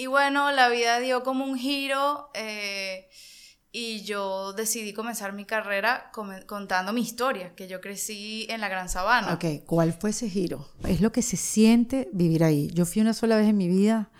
Y bueno, la vida dio como un giro eh, y yo decidí comenzar mi carrera contando mi historia, que yo crecí en la Gran Sabana. Ok, ¿cuál fue ese giro? Es lo que se siente vivir ahí. Yo fui una sola vez en mi vida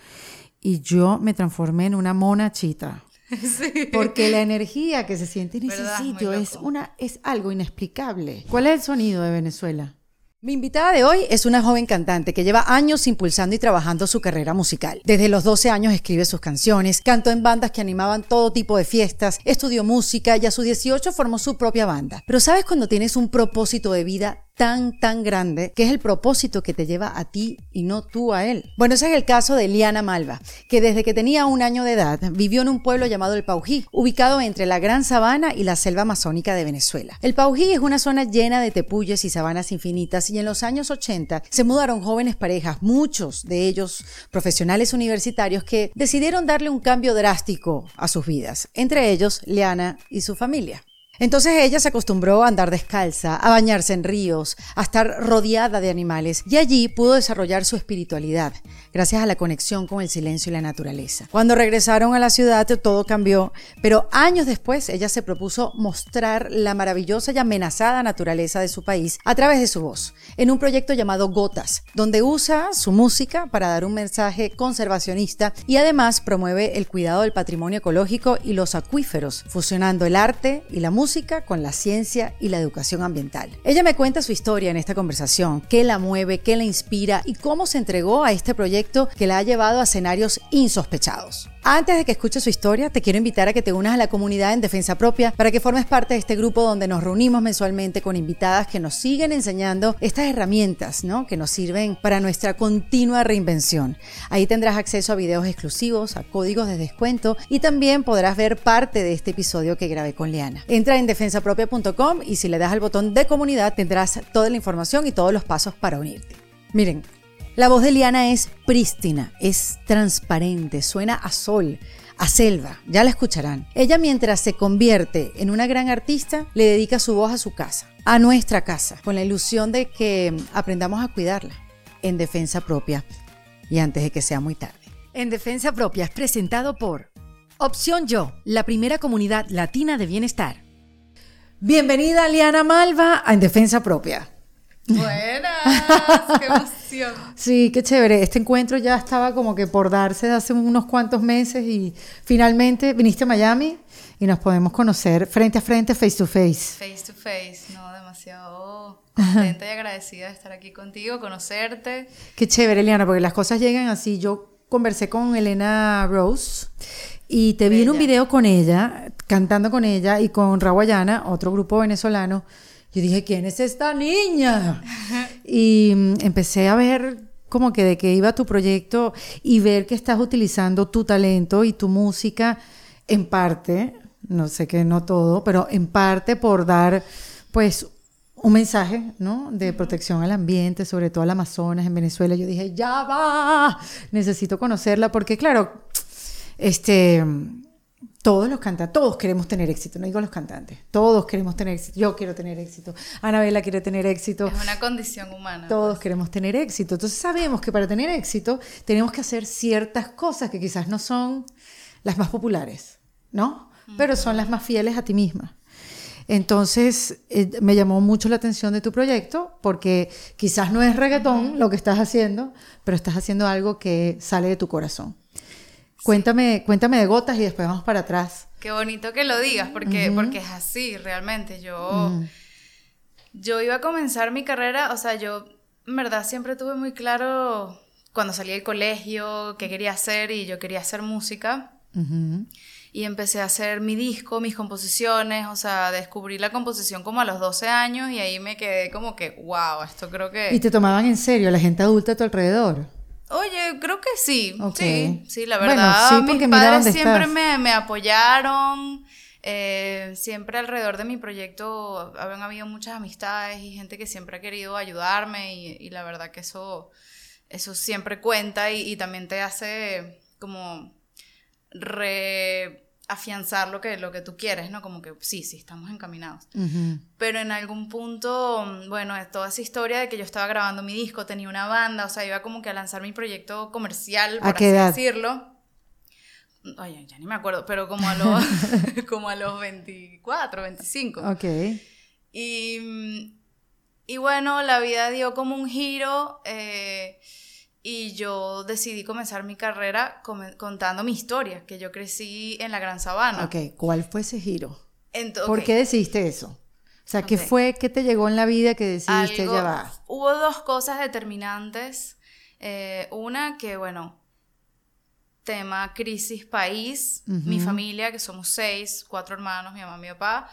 y yo me transformé en una mona chita. Sí. Porque la energía que se siente en ese sitio es, una, es algo inexplicable. ¿Cuál es el sonido de Venezuela? Mi invitada de hoy es una joven cantante que lleva años impulsando y trabajando su carrera musical. Desde los 12 años escribe sus canciones, cantó en bandas que animaban todo tipo de fiestas, estudió música y a sus 18 formó su propia banda. Pero ¿sabes cuando tienes un propósito de vida tan, tan grande, que es el propósito que te lleva a ti y no tú a él. Bueno, ese es el caso de Liana Malva, que desde que tenía un año de edad vivió en un pueblo llamado El Paují, ubicado entre la Gran Sabana y la selva amazónica de Venezuela. El Paují es una zona llena de tepuyes y sabanas infinitas y en los años 80 se mudaron jóvenes parejas, muchos de ellos profesionales universitarios que decidieron darle un cambio drástico a sus vidas, entre ellos Liana y su familia. Entonces ella se acostumbró a andar descalza, a bañarse en ríos, a estar rodeada de animales y allí pudo desarrollar su espiritualidad, gracias a la conexión con el silencio y la naturaleza. Cuando regresaron a la ciudad todo cambió, pero años después ella se propuso mostrar la maravillosa y amenazada naturaleza de su país a través de su voz, en un proyecto llamado Gotas, donde usa su música para dar un mensaje conservacionista y además promueve el cuidado del patrimonio ecológico y los acuíferos, fusionando el arte y la música con la ciencia y la educación ambiental. Ella me cuenta su historia en esta conversación, qué la mueve, qué la inspira y cómo se entregó a este proyecto que la ha llevado a escenarios insospechados. Antes de que escuches su historia, te quiero invitar a que te unas a la comunidad en Defensa Propia para que formes parte de este grupo donde nos reunimos mensualmente con invitadas que nos siguen enseñando estas herramientas, ¿no? Que nos sirven para nuestra continua reinvención. Ahí tendrás acceso a videos exclusivos, a códigos de descuento y también podrás ver parte de este episodio que grabé con Liana. Entra en defensapropia.com y si le das al botón de comunidad tendrás toda la información y todos los pasos para unirte. Miren, la voz de Liana es prístina, es transparente, suena a sol, a selva, ya la escucharán. Ella mientras se convierte en una gran artista, le dedica su voz a su casa, a nuestra casa, con la ilusión de que aprendamos a cuidarla en defensa propia y antes de que sea muy tarde. En defensa propia es presentado por Opción Yo, la primera comunidad latina de bienestar. Bienvenida Liana Malva a En Defensa Propia. Buenas, qué emoción. Sí, qué chévere. Este encuentro ya estaba como que por darse hace unos cuantos meses y finalmente viniste a Miami y nos podemos conocer frente a frente, face to face. Face to face, no, demasiado contenta y agradecida de estar aquí contigo, conocerte. Qué chévere, Eliana, porque las cosas llegan así. Yo conversé con Elena Rose y te vi en un video con ella, cantando con ella y con Rawayana, otro grupo venezolano yo dije, ¿quién es esta niña? y mm, empecé a ver como que de qué iba tu proyecto y ver que estás utilizando tu talento y tu música en parte, no sé que no todo, pero en parte por dar pues un mensaje, ¿no? De protección al ambiente, sobre todo al Amazonas en Venezuela. Yo dije, ya va, necesito conocerla porque claro, este todos los cantantes, todos queremos tener éxito, no digo los cantantes, todos queremos tener éxito, yo quiero tener éxito, Anabela quiere tener éxito. Es una condición humana. Todos pues. queremos tener éxito, entonces sabemos que para tener éxito tenemos que hacer ciertas cosas que quizás no son las más populares, ¿no? Pero son las más fieles a ti misma. Entonces, eh, me llamó mucho la atención de tu proyecto porque quizás no es reggaetón lo que estás haciendo, pero estás haciendo algo que sale de tu corazón. Cuéntame, cuéntame de gotas y después vamos para atrás. Qué bonito que lo digas, porque, porque es así, realmente. Yo, yo iba a comenzar mi carrera, o sea, yo en verdad siempre tuve muy claro cuando salí del colegio qué quería hacer y yo quería hacer música. Y empecé a hacer mi disco, mis composiciones, o sea, descubrí la composición como a los 12 años y ahí me quedé como que, wow, esto creo que... ¿Y te tomaban en serio la gente adulta a tu alrededor? Oye, creo que sí. Sí, sí, la verdad. mis padres siempre me, apoyaron. Eh, siempre alrededor de mi proyecto habían habido muchas amistades y gente que siempre ha querido ayudarme y, la verdad que eso, eso siempre cuenta y, y también te hace como re afianzar lo que, lo que tú quieres, ¿no? Como que sí, sí, estamos encaminados. Pero en algún punto, bueno, toda esa historia de que yo estaba grabando mi disco, tenía una banda, o sea, iba como que a lanzar mi proyecto comercial, por así decirlo. Ay, ya ni me acuerdo, pero como a los, como a los 24, 25. Ok. Y, y bueno, la vida dio como un giro eh, y yo decidí comenzar mi carrera contando mi historia, que yo crecí en la Gran Sabana. Ok, ¿cuál fue ese giro? ¿Por qué decidiste eso? O sea, ¿qué fue, qué te llegó en la vida que decidiste llevar? Hubo dos cosas determinantes. Eh, una que, bueno, tema crisis país, mi familia, que somos seis, cuatro hermanos, mi mamá, mi papá,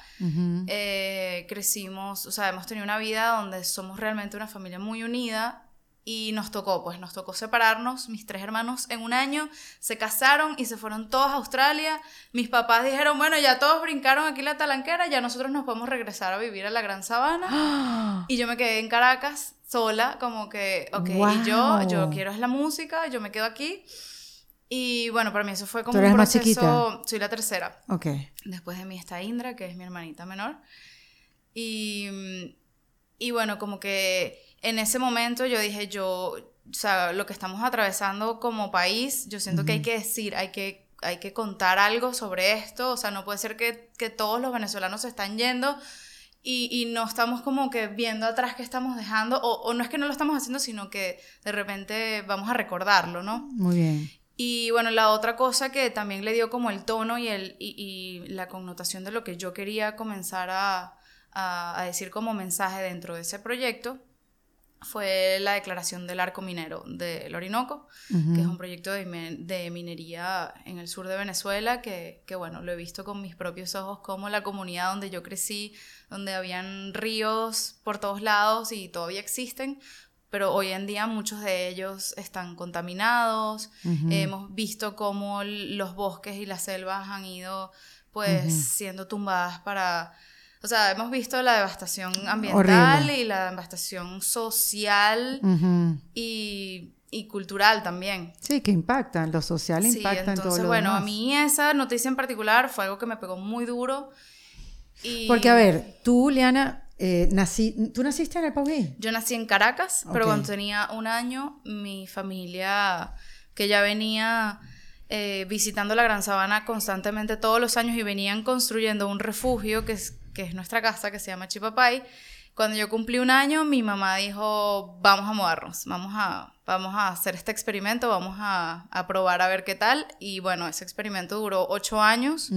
eh, crecimos, o sea, hemos tenido una vida donde somos realmente una familia muy unida y nos tocó, pues nos tocó separarnos, mis tres hermanos en un año se casaron y se fueron todos a Australia, mis papás dijeron, bueno, ya todos brincaron aquí la talanquera, ya nosotros nos podemos regresar a vivir a la Gran Sabana y yo me quedé en Caracas sola, como que, ok, y yo, yo quiero es la música, yo me quedo aquí. Y bueno, para mí eso fue como un proceso. Soy la tercera. Ok. Después de mí está Indra, que es mi hermanita menor. Y, y bueno, como que en ese momento yo dije, yo, o sea, lo que estamos atravesando como país, yo siento que hay que decir, hay que, hay que contar algo sobre esto, o sea, no puede ser que, que todos los venezolanos se están yendo y, y, no estamos como que viendo atrás qué estamos dejando, o, o, no es que no lo estamos haciendo, sino que de repente vamos a recordarlo, ¿no? Muy bien. Y bueno, la otra cosa que también le dio como el tono y, el, y, y la connotación de lo que yo quería comenzar a, a, a decir como mensaje dentro de ese proyecto fue la declaración del arco minero del Orinoco, que es un proyecto de, de, minería en el sur de Venezuela, que, que, bueno, lo he visto con mis propios ojos, como la comunidad donde yo crecí, donde habían ríos por todos lados y todavía existen, pero hoy en día muchos de ellos están contaminados, hemos visto cómo los bosques y las selvas han ido pues siendo tumbadas para o sea, hemos visto la devastación ambiental y la devastación social y, y, cultural también. Sí, que impactan, lo social impacta en todo lo bueno, a mí esa noticia en particular fue algo que me pegó muy duro. Y... Porque, a ver, tú, Liana, eh, nací, ¿tú naciste en el Pauí? Yo nací en Caracas, pero cuando tenía un año, mi familia, que ya venía eh, visitando la Gran Sabana constantemente todos los años y venían construyendo un refugio que es que es nuestra casa, que se llama Chipapay. Cuando yo cumplí un año, mi mamá dijo, vamos a mudarnos, vamos a, vamos a hacer este experimento, vamos a, a probar a ver qué tal. Y bueno, ese experimento duró ocho años.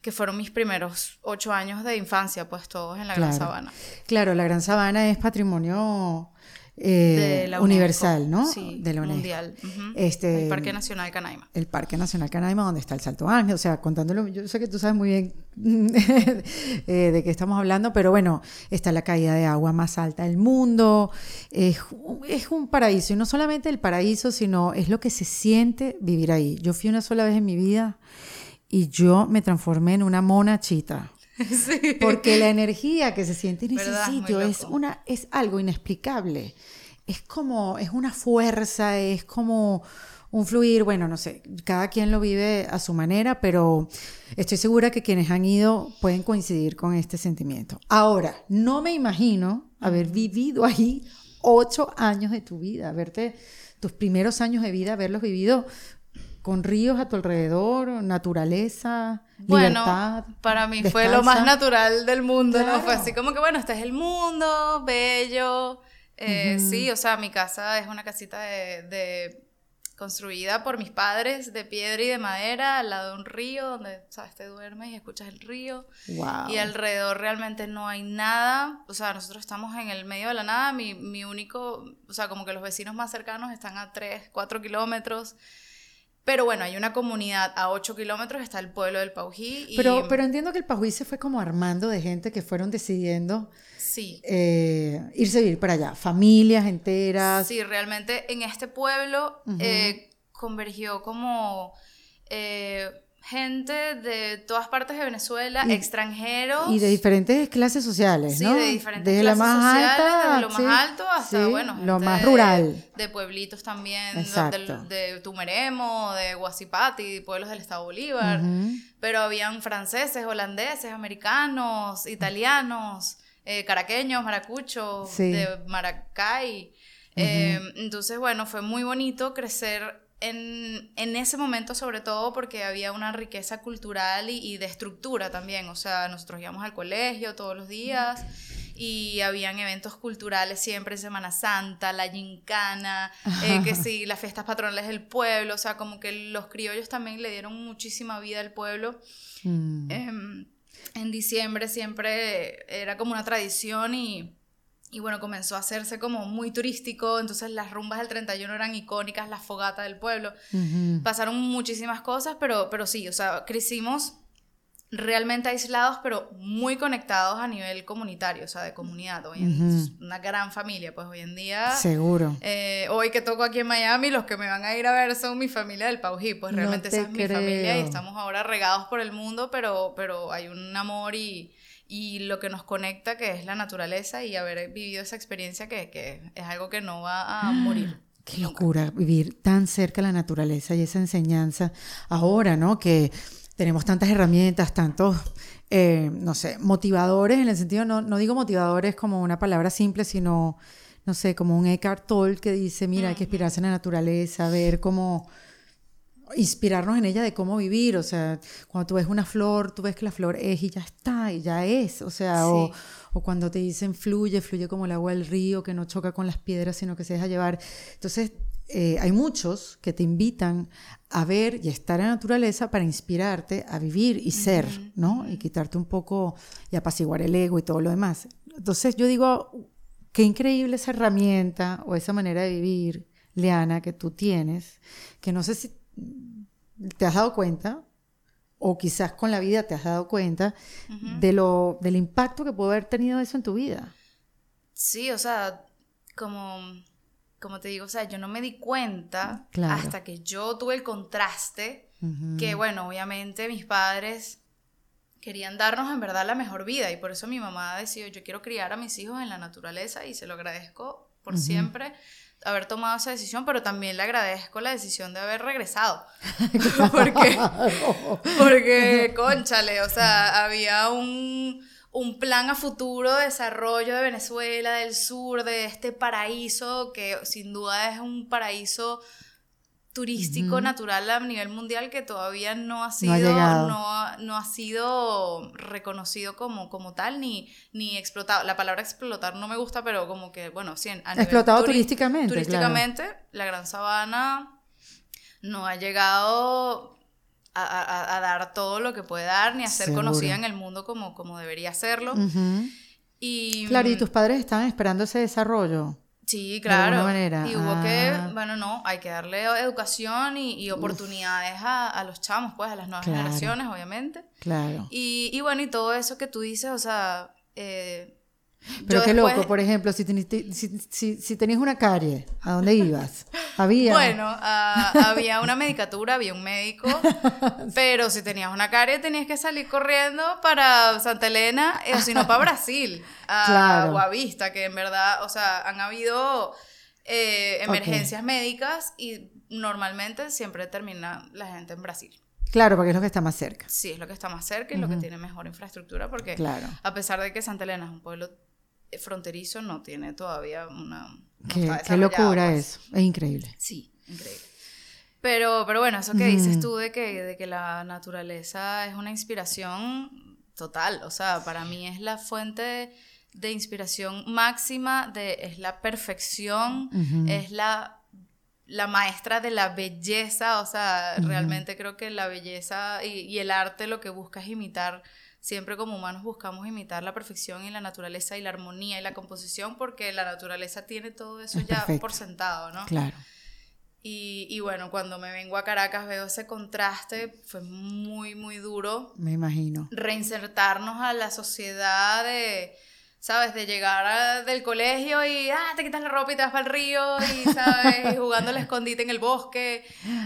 que fueron mis primeros ocho años de infancia, pues todos en la Gran Sabana. Claro, la Gran Sabana es patrimonio eh, universal, ¿no? Sí, de la mundial. este, el Parque Nacional Canaima. El Parque Nacional Canaima, donde está el Salto Ángel. O sea, contándolo, yo sé que tú sabes muy bien eh, de qué estamos hablando, pero bueno, está la caída de agua más alta del mundo. Es, es un paraíso, y no solamente el paraíso, sino es lo que se siente vivir ahí. Yo fui una sola vez en mi vida y yo me transformé en una mona chita. Porque la energía que se siente en ese sitio es, una, es algo inexplicable. Es como, es una fuerza, es como un fluir, bueno, no sé, cada quien lo vive a su manera, pero estoy segura que quienes han ido pueden coincidir con este sentimiento. Ahora, no me imagino haber vivido ahí ocho años de tu vida, verte tus primeros años de vida, haberlos vivido con ríos a tu alrededor, naturaleza, bueno, Para mí fue lo más natural del mundo, ¿no? Fue así como que, bueno, este es el mundo, bello. Eh, sí, o sea, mi casa es una casita de, construida por mis padres de piedra y de madera al lado de un río donde, sabes, te duermes y escuchas el río. Wow. Y alrededor realmente no hay nada. O sea, nosotros estamos en el medio de la nada. Mi, mi único, o sea, como que los vecinos más cercanos están a 3, 4 kilómetros. Pero bueno, hay una comunidad a 8 kilómetros, está el pueblo del Paují. Y... Pero, pero entiendo que el Paují se fue como armando de gente que fueron decidiendo sí. Eh, irse a vivir para allá, familias enteras. Sí, realmente en este pueblo eh, convergió como... Eh, gente de todas partes de Venezuela, extranjeros. Y de diferentes clases sociales, ¿no? Sí, de diferentes desde clases la más sociales, alta, desde lo más alto hasta, bueno, lo más rural. De, pueblitos también, de, de, Tumeremo, de Guasipati, pueblos del Estado Bolívar. Pero habían franceses, holandeses, americanos, italianos, eh, caraqueños, maracuchos, de Maracay. Eh, entonces, bueno, fue muy bonito crecer en, en, ese momento sobre todo porque había una riqueza cultural y, y, de estructura también, o sea, nosotros íbamos al colegio todos los días y habían eventos culturales siempre en Semana Santa, la gincana, eh, que sí, las fiestas patronales del pueblo, o sea, como que los criollos también le dieron muchísima vida al pueblo. Mm. Em, en diciembre siempre era como una tradición y y bueno, comenzó a hacerse como muy turístico, entonces las rumbas del 31 eran icónicas, la fogata del pueblo. Pasaron muchísimas cosas, pero, pero sí, o sea, crecimos realmente aislados, pero muy conectados a nivel comunitario, o sea, de comunidad. Hoy en, Una gran familia, pues hoy en día. Seguro. Eh, hoy que toco aquí en Miami, los que me van a ir a ver son mi familia del Paují, pues realmente esa es mi familia y estamos ahora regados por el mundo, pero, pero hay un amor y y lo que nos conecta, que es la naturaleza y haber vivido esa experiencia que, que es algo que no va a ah, morir. Qué locura vivir tan cerca de la naturaleza y esa enseñanza ahora, ¿no? Que tenemos tantas herramientas, tantos, eh, no sé, motivadores, en el sentido, no, no digo motivadores como una palabra simple, sino, no sé, como un Eckhart Tolle que dice, mira, hay que inspirarse en la naturaleza, ver cómo inspirarnos en ella de cómo vivir, o sea, cuando tú ves una flor, tú ves que la flor es y ya está, y ya es, o sea, o, cuando te dicen fluye, fluye como el agua del río, que no choca con las piedras, sino que se deja llevar. Entonces, eh, hay muchos que te invitan a ver y estar en la naturaleza para inspirarte a vivir y ser, ¿no? Y quitarte un poco y apaciguar el ego y todo lo demás. Entonces, yo digo, qué increíble esa herramienta o esa manera de vivir, Leana, que tú tienes, que no sé si te has dado cuenta, o quizás con la vida te has dado cuenta, de lo, del impacto que puede haber tenido eso en tu vida. Sí, o sea, como, como te digo, o sea, yo no me di cuenta hasta que yo tuve el contraste, que bueno, obviamente mis padres querían darnos en verdad la mejor vida y por eso mi mamá decidió, yo quiero criar a mis hijos en la naturaleza y se lo agradezco por siempre haber tomado esa decisión, pero también le agradezco la decisión de haber regresado. porque, porque, conchale, o sea, había un, un plan a futuro de desarrollo de Venezuela, del sur, de este paraíso, que sin duda es un paraíso turístico natural a nivel mundial que todavía no ha sido, no no ha, sido reconocido como, como tal ni, ni explotado. La palabra explotar no me gusta, pero como que, bueno, sí, a explotado turísticamente. Turísticamente, la Gran Sabana no ha llegado a, dar todo lo que puede dar, ni a ser conocida en el mundo como, como debería serlo. y, claro, y tus padres estaban esperando ese desarrollo. Sí, claro. manera. Y hubo que, ah. bueno, no, hay que darle educación y, oportunidades a, los chamos, pues, a las nuevas generaciones, obviamente. Claro. Y, y, bueno, y todo eso que tú dices, o sea, eh, pero qué loco, por ejemplo, si, si, si, tenías una carie, ¿a dónde ibas? Había. Bueno, ah, había una medicatura, había un médico, pero si tenías una carie tenías que salir corriendo para Santa Elena, o si no para Brasil, a Guavista, que en verdad, o sea, han habido eh, emergencias médicas y normalmente siempre termina la gente en Brasil. Claro, porque es lo que está más cerca. Sí, es lo que está más cerca y lo que tiene mejor infraestructura, porque claro. a pesar de que Santa Elena es un pueblo fronterizo no tiene todavía una... qué, locura pues. es, es increíble. Sí, increíble. Pero, pero bueno, eso que dices tú de que, de que la naturaleza es una inspiración total, o sea, para mí es la fuente de, inspiración máxima, de, es la perfección, es la, la maestra de la belleza, o sea, realmente creo que la belleza y, y, el arte lo que busca es imitar siempre como humanos buscamos imitar la perfección y la naturaleza y la armonía y la composición porque la naturaleza tiene todo eso ya por sentado, ¿no? Claro. Y, y, bueno, cuando me vengo a Caracas veo ese contraste, fue muy, muy duro. Me imagino. Reinsertarnos a la sociedad de ¿sabes? De llegar del colegio y, ah, te quitas la ropa y te vas para el río y, ¿sabes? jugando al escondite en el bosque,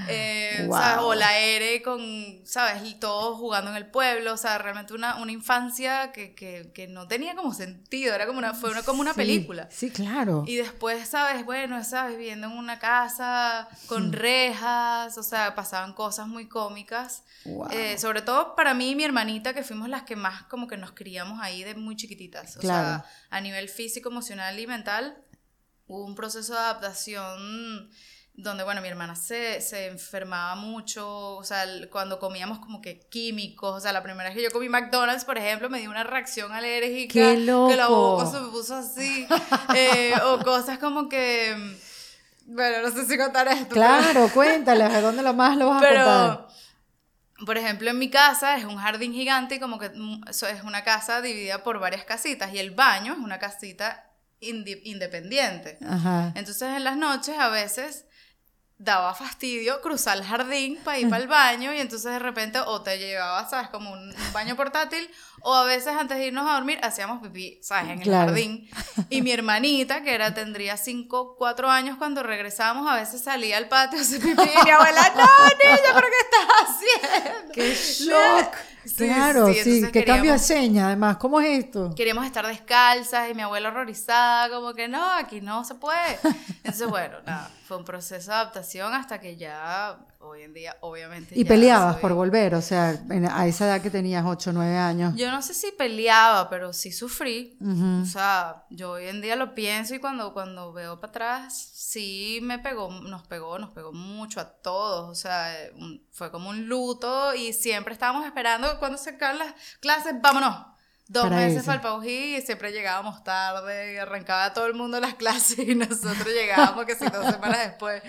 eh, ¿sabes? O la ere con, ¿sabes? Y todos jugando en el pueblo, o sea, realmente una, una infancia que, que, que, no tenía como sentido, era como una, fue una, como una película. Sí, claro. Y después, ¿sabes? Bueno, ¿sabes? Viviendo en una casa con rejas, o sea, pasaban cosas muy cómicas. Eh, sobre todo para mí y mi hermanita, que fuimos las que más como que nos criamos ahí de muy chiquititas. O claro a nivel físico, emocional y mental, hubo un proceso de adaptación donde, bueno, mi hermana se, se, enfermaba mucho, o sea, cuando comíamos como que químicos, o sea, la primera vez que yo comí McDonald's, por ejemplo, me dio una reacción alérgica, ¡Qué loco! que la boca se me puso así, eh, o cosas como que, bueno, no sé si contar esto. Claro, cuéntales, ¿a dónde lo más lo vas a contar? Por ejemplo, en mi casa es un jardín gigante y como que mm, es una casa dividida por varias casitas y el baño es una casita independiente. Ajá. Entonces en las noches a veces daba fastidio cruzar el jardín para ir para el baño y entonces de repente o te llevaba, ¿sabes? Como un, baño portátil o a veces antes de irnos a dormir hacíamos pipí, ¿sabes? En el jardín. Y mi hermanita, que era tendría 5, 4 años cuando regresábamos, a veces salía al patio a hacer pipí y mi abuela, no, niña, ¿pero qué estás haciendo? ¡Qué shock! claro, sí, qué cambio de seña, además, ¿cómo es esto? Queríamos estar descalzas y mi abuela horrorizada, como que no, aquí no se puede. Entonces, bueno, nada, fue un proceso de adaptación hasta que ya hoy en día, obviamente. ¿Y peleabas por volver? O sea, a esa edad que tenías 8 o 9 años. Yo no sé si peleaba, pero sí sufrí. O sea, yo hoy en día lo pienso y cuando, cuando veo para atrás, sí me pegó, nos pegó, nos pegó mucho a todos. O sea, fue como un luto y siempre estábamos esperando cuando se acaban las clases, vámonos Dos meses para el Paují y siempre llegábamos tarde y arrancaba todo el mundo las clases y nosotros llegábamos que si dos semanas después,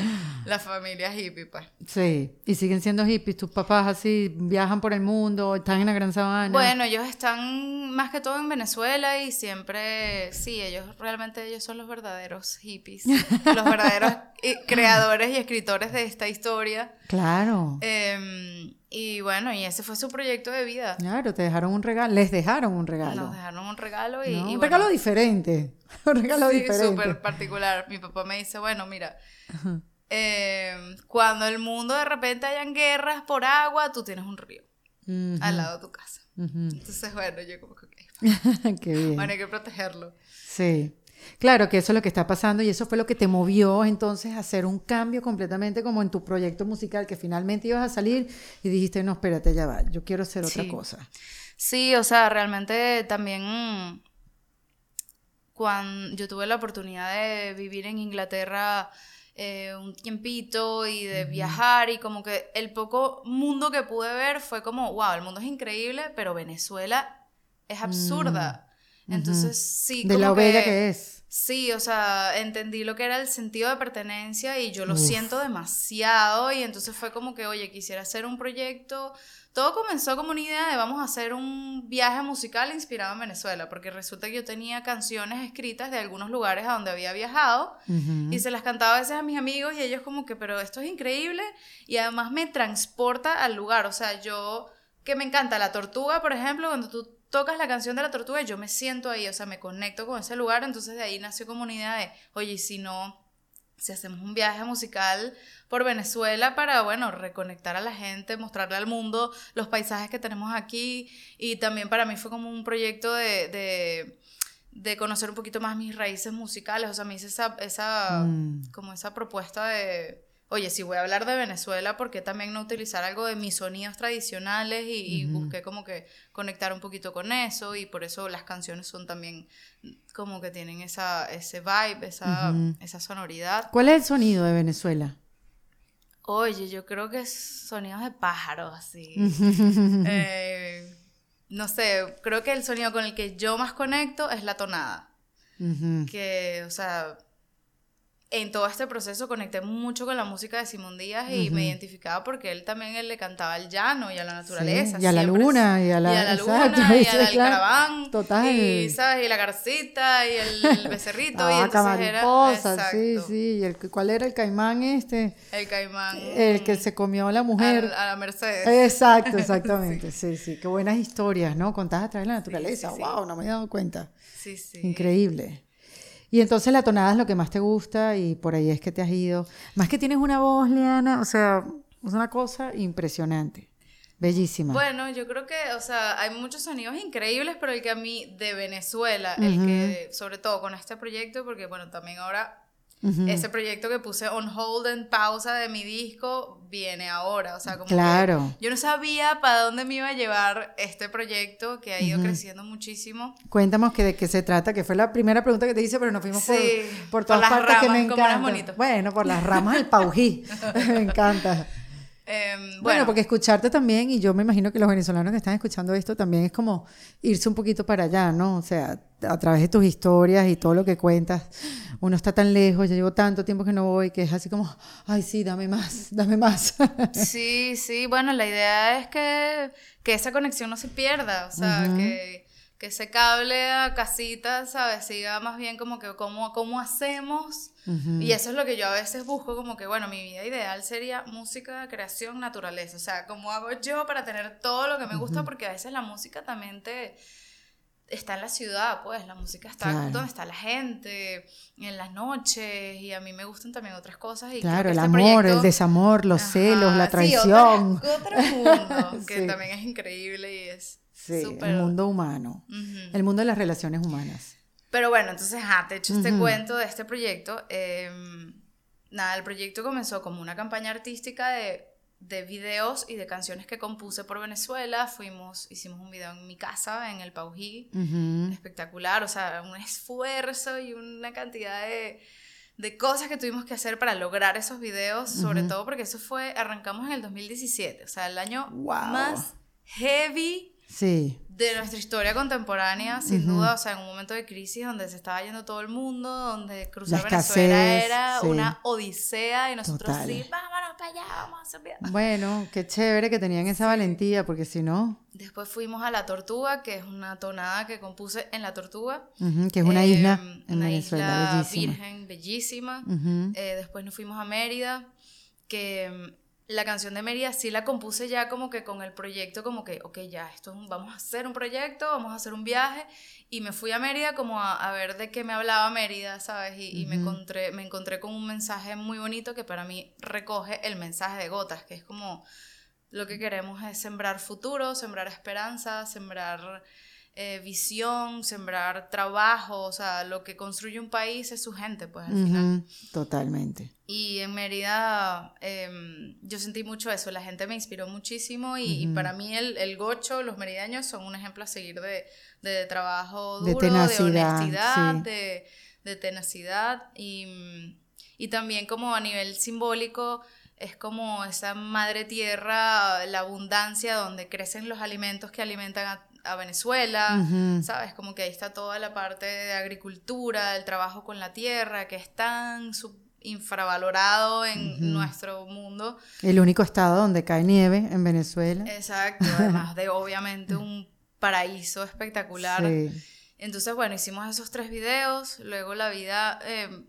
la familia hippie, pues. Sí, y siguen siendo hippies, tus papás así viajan por el mundo, están en la Gran Sabana. Bueno, ellos están más que todo en Venezuela y siempre, sí, ellos realmente ellos son los verdaderos hippies, los verdaderos creadores y escritores de esta historia. Claro. Eh, y bueno, y ese fue su proyecto de vida. Claro, te dejaron un regalo, les dejaron un regalo. Nos dejaron un regalo y... un regalo diferente, un regalo sí, súper particular. Mi papá me dice, bueno, mira, eh, cuando el mundo de repente hayan guerras por agua, tú tienes un río al lado de tu casa. Entonces, bueno, yo como que. Qué bien. Bueno, hay que protegerlo. Sí. Claro que eso es lo que está pasando y eso fue lo que te movió entonces a hacer un cambio completamente como en tu proyecto musical que finalmente ibas a salir y dijiste, no, espérate, ya va, yo quiero hacer otra cosa. Sí, o sea, realmente también cuando yo tuve la oportunidad de vivir en Inglaterra eh, un tiempito y de viajar y como que el poco mundo que pude ver fue como, wow, el mundo es increíble, pero Venezuela es absurda. Mm. Entonces, sí. De lo bella que es. Sí, o sea, entendí lo que era el sentido de pertenencia y yo lo siento demasiado y entonces fue como que, oye, quisiera hacer un proyecto. Todo comenzó como una idea de vamos a hacer un viaje musical inspirado en Venezuela, porque resulta que yo tenía canciones escritas de algunos lugares a donde había viajado y se las cantaba a veces a mis amigos y ellos como que, pero esto es increíble y además me transporta al lugar, o sea, yo que me encanta la tortuga, por ejemplo, cuando tú tocas la canción de la tortuga y yo me siento ahí, o sea, me conecto con ese lugar, entonces de ahí nació como una idea de, oye, si no, si hacemos un viaje musical por Venezuela para, bueno, reconectar a la gente, mostrarle al mundo los paisajes que tenemos aquí y también para mí fue como un proyecto de, de, conocer un poquito más mis raíces musicales, o sea, me hice esa, esa mm. como esa propuesta de oye, si voy a hablar de Venezuela, ¿por qué también no utilizar algo de mis sonidos tradicionales? Y, busqué como que conectar un poquito con eso y por eso las canciones son también como que tienen esa, ese vibe, esa, esa sonoridad. ¿Cuál es el sonido de Venezuela? Oye, yo creo que es sonidos de pájaros, así. Eh, no sé, creo que el sonido con el que yo más conecto es la tonada. Que, o sea, en todo este proceso conecté mucho con la música de Simón Díaz y me identificaba porque él también él le cantaba al llano y a la naturaleza. y a la luna, y a la, y a la luna, y, al caraván. Total. Y, ¿sabes? y la garcita, y el, becerrito. ah, y entonces era, sí, sí. Y ¿Cuál era el caimán este? El caimán. El que se comió a la mujer. A, la Mercedes. Exacto, exactamente. sí. sí, Qué buenas historias, ¿no? Contadas a través de la naturaleza. wow, no me he dado cuenta. Sí, sí. Increíble. Y entonces la tonada es lo que más te gusta y por ahí es que te has ido. Más que tienes una voz, Liana, o sea, es una cosa impresionante. Bellísima. Bueno, yo creo que, o sea, hay muchos sonidos increíbles, pero el que a mí de Venezuela, el que, sobre todo con este proyecto, porque bueno, también ahora ese proyecto que puse on hold, en pausa de mi disco, viene ahora. O sea, como claro. yo no sabía para dónde me iba a llevar este proyecto que ha ido creciendo muchísimo. Cuéntanos que de qué se trata, que fue la primera pregunta que te hice, pero nos fuimos por, por todas partes que me encanta. Bueno, por las ramas del paují. me encanta. Em, bueno. porque escucharte también, y yo me imagino que los venezolanos que están escuchando esto también es como irse un poquito para allá, ¿no? O sea, a través de tus historias y todo lo que cuentas, uno está tan lejos, ya llevo tanto tiempo que no voy, que es así como, ay, sí, dame más, dame más. Sí, sí, bueno, la idea es que, que esa conexión no se pierda, o sea, que que ese cable a casita, ¿sabes? Siga más bien como que cómo, cómo hacemos. Y eso es lo que yo a veces busco, como que, bueno, mi vida ideal sería música, creación, naturaleza. O sea, ¿cómo hago yo para tener todo lo que me gusta? Porque a veces la música también te está en la ciudad, pues la música está donde está la gente, en las noches, y a mí me gustan también otras cosas. Y claro, el este amor, el desamor, los celos, la traición. Sí, otro, mundo, que también es increíble y es Sí, el mundo humano, el mundo de las relaciones humanas. Pero bueno, entonces, ah, te he hecho este cuento de este proyecto. Em, nada, el proyecto comenzó como una campaña artística de, de videos y de canciones que compuse por Venezuela. Fuimos, hicimos un video en mi casa, en el Paují, espectacular, o sea, un esfuerzo y una cantidad de, de cosas que tuvimos que hacer para lograr esos videos, sobre todo porque eso fue, arrancamos en el 2017, o sea, el año más heavy Sí. De nuestra historia contemporánea, sin duda, o sea, en un momento de crisis donde se estaba yendo todo el mundo, donde cruzar Venezuela era una odisea y nosotros sí, vámonos para allá, vamos a hacer Bueno, qué chévere que tenían esa valentía, porque si no... Después fuimos a La Tortuga, que es una tonada que compuse en La Tortuga. que es una isla em, en Venezuela, isla virgen, bellísima. Eh, después nos fuimos a Mérida, que em, la canción de Mérida sí la compuse ya como que con el proyecto, como que, ok, ya, esto vamos a hacer un proyecto, vamos a hacer un viaje, y me fui a Mérida como a, ver de qué me hablaba Mérida, ¿sabes? Y, me, encontré, me encontré con un mensaje muy bonito que para mí recoge el mensaje de Gotas, que es como lo que queremos es sembrar futuro, sembrar esperanza, sembrar eh, visión, sembrar trabajo, o sea, lo que construye un país es su gente, pues al final. Totalmente. Y en Mérida em, yo sentí mucho eso, la gente me inspiró muchísimo y, para mí el, el, gocho, los merideños son un ejemplo a seguir de, de trabajo duro, de, honestidad, de, de, tenacidad y, y también como a nivel simbólico es como esa madre tierra, la abundancia donde crecen los alimentos que alimentan a a Venezuela, ¿sabes? Como que ahí está toda la parte de agricultura, el trabajo con la tierra, que es tan infravalorado en nuestro mundo. El único estado donde cae nieve en Venezuela. Exacto, además de obviamente un paraíso espectacular. Entonces, bueno, hicimos esos tres videos, luego la vida eh,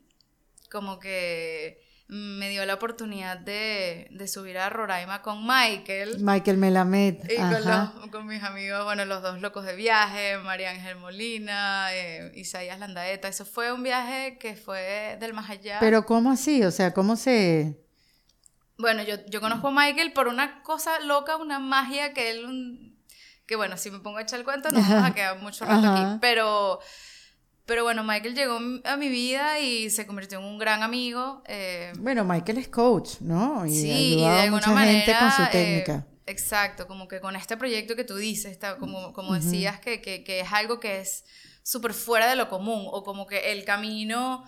como que me dio la oportunidad de, de, subir a Roraima con Michael. Michael Melamed. Y con, con, mis amigos, bueno, los dos locos de viaje, María Ángel Molina, eh, Isaías Landaeta. Eso fue un viaje que fue del más allá. Pero ¿cómo así? O sea, ¿cómo se...? Bueno, yo, yo conozco a Michael por una cosa loca, una magia que él... Que bueno, si me pongo a echar el cuento, no vamos a quedar mucho rato aquí. Pero pero bueno, Michael llegó a mi vida y se convirtió en un gran amigo. Eh, bueno, Michael es coach, ¿no? Y sí, y de alguna mucha manera, gente con su eh, técnica. exacto, como que con este proyecto que tú dices, está, como, como decías, que, que, que, es algo que es súper fuera de lo común, o como que el camino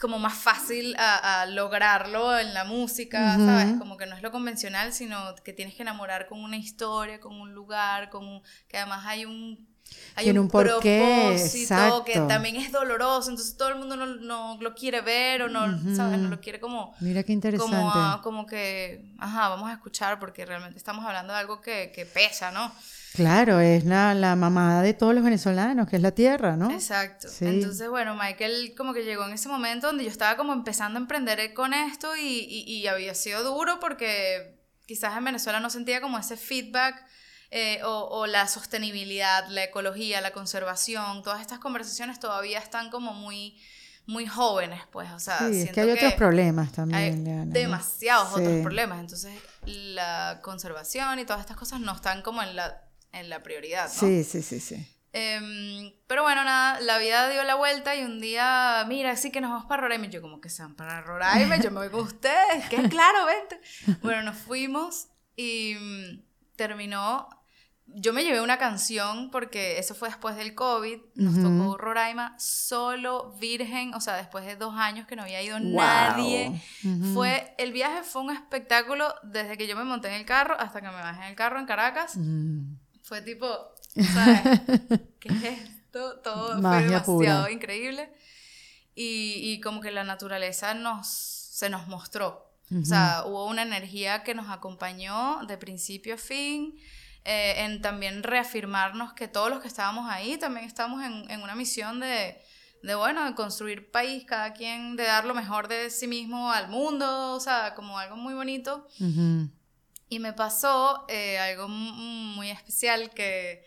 como más fácil a, a lograrlo en la música, ¿sabes? Como que no es lo convencional, sino que tienes que enamorar con una historia, con un lugar, con que además hay un hay un, propósito que también es doloroso, entonces todo el mundo no, no lo quiere ver o no, ¿sabes? No lo quiere como... Mira qué interesante. Como, como, que, ajá, vamos a escuchar porque realmente estamos hablando de algo que, que pesa, ¿no? Claro, es la, la, mamada de todos los venezolanos, que es la tierra, ¿no? Exacto. Entonces, bueno, Michael como que llegó en ese momento donde yo estaba como empezando a emprender con esto y, y, y había sido duro porque quizás en Venezuela no sentía como ese feedback eh, o, la sostenibilidad, la ecología, la conservación, todas estas conversaciones todavía están como muy muy jóvenes, pues, o sea, sí, es que hay otros problemas también. Hay demasiados otros problemas, entonces la conservación y todas estas cosas no están como en la, en la prioridad. ¿no? Sí, sí, sí, sí. Em, pero bueno, nada, la vida dio la vuelta y un día, mira, sí que nos vamos para Roraima. Y yo, como que se van para Roraima, yo me voy con ustedes, que claro, vente. Bueno, nos fuimos y mm, terminó. Yo me llevé una canción porque eso fue después del COVID. Nos tocó Roraima solo, virgen, o sea, después de dos años que no había ido nadie. Fue, el viaje fue un espectáculo desde que yo me monté en el carro hasta que me bajé en el carro en Caracas. Fue tipo, ¿sabes? ¿Qué es esto? Todo fue demasiado increíble. Y, y, como que la naturaleza nos, se nos mostró. O sea, hubo una energía que nos acompañó de principio a fin. Eh, en también reafirmarnos que todos los que estábamos ahí también estamos en, en, una misión de, de, bueno, de construir país, cada quien de dar lo mejor de sí mismo al mundo, o sea, como algo muy bonito. Y me pasó eh, algo muy especial que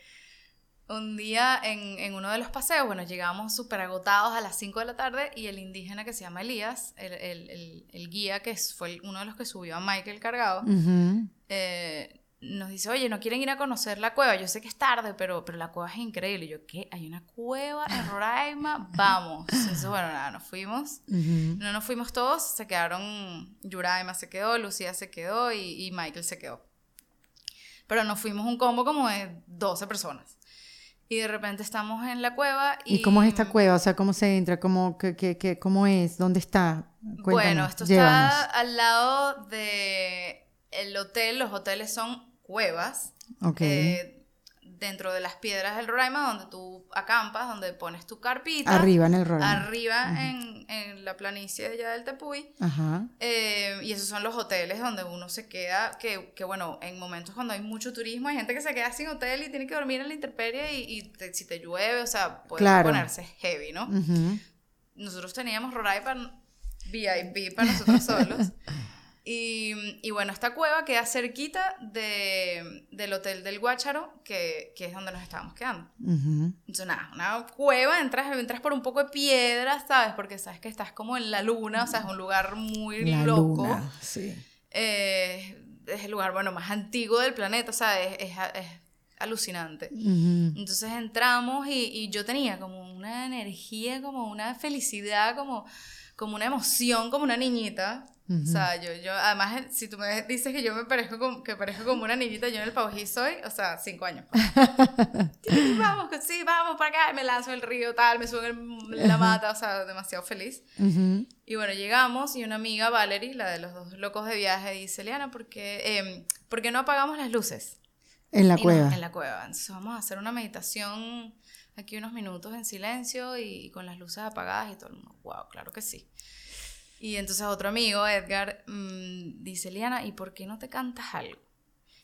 un día en, en, uno de los paseos, bueno, llegamos súper agotados a las 5 de la tarde y el indígena que se llama Elías, el, el, el, guía que fue uno de los que subió a Michael cargado, eh, nos dice, oye, ¿no quieren ir a conocer la cueva? Yo sé que es tarde, pero, pero la cueva es increíble. Y yo, ¿qué? ¿Hay una cueva en Roraima? Vamos. Entonces, bueno, nada, nos fuimos. No nos fuimos todos, se quedaron, Yuraima se quedó, Lucía se quedó y, y, Michael se quedó. Pero nos fuimos un combo como de 12 personas. Y de repente estamos en la cueva y... ¿Y cómo es esta cueva? O sea, ¿cómo se entra? ¿Cómo, qué, qué, cómo es? ¿Dónde está? bueno, esto está al lado de el hotel. Los hoteles son cuevas. Eh, dentro de las piedras del Roraima, donde tú acampas, donde pones tu carpita. Arriba en el Roraima. Arriba en, en, la planicie allá del Tepuy. Eh, y esos son los hoteles donde uno se queda, que, que, bueno, en momentos cuando hay mucho turismo, hay gente que se queda sin hotel y tiene que dormir en la intemperie y, si te llueve, o sea, puede ponerse heavy, ¿no? Nosotros teníamos Roraima VIP para nosotros solos. Y, bueno, esta cueva queda cerquita de, del Hotel del Guácharo, que, que, es donde nos estábamos quedando. Entonces, nada, una cueva, entras, entras por un poco de piedra, ¿sabes? Porque sabes que estás como en la luna, o sea, es un lugar muy loco. sí. Eh, es el lugar, bueno, más antiguo del planeta, o sea, es, es, alucinante. Entonces entramos y, y yo tenía como una energía, como una felicidad, como, como una emoción, como una niñita. O sea, yo, yo, además, si tú me dices que yo me parezco como, que parezco como una niñita, yo en el Paují soy, o sea, cinco años. vamos, sí, vamos para acá, me lanzo el río, tal, me subo en la mata, o sea, demasiado feliz. Y bueno, llegamos y una amiga, Valerie, la de los dos locos de viaje, dice, Liana, ¿por qué, eh, ¿por qué no apagamos las luces? En la cueva. en la cueva. Entonces vamos a hacer una meditación aquí unos minutos en silencio y, y con las luces apagadas y todo el mundo, wow, claro que sí. Y entonces otro amigo, Edgar, mm, dice, Liana, ¿y por qué no te cantas algo?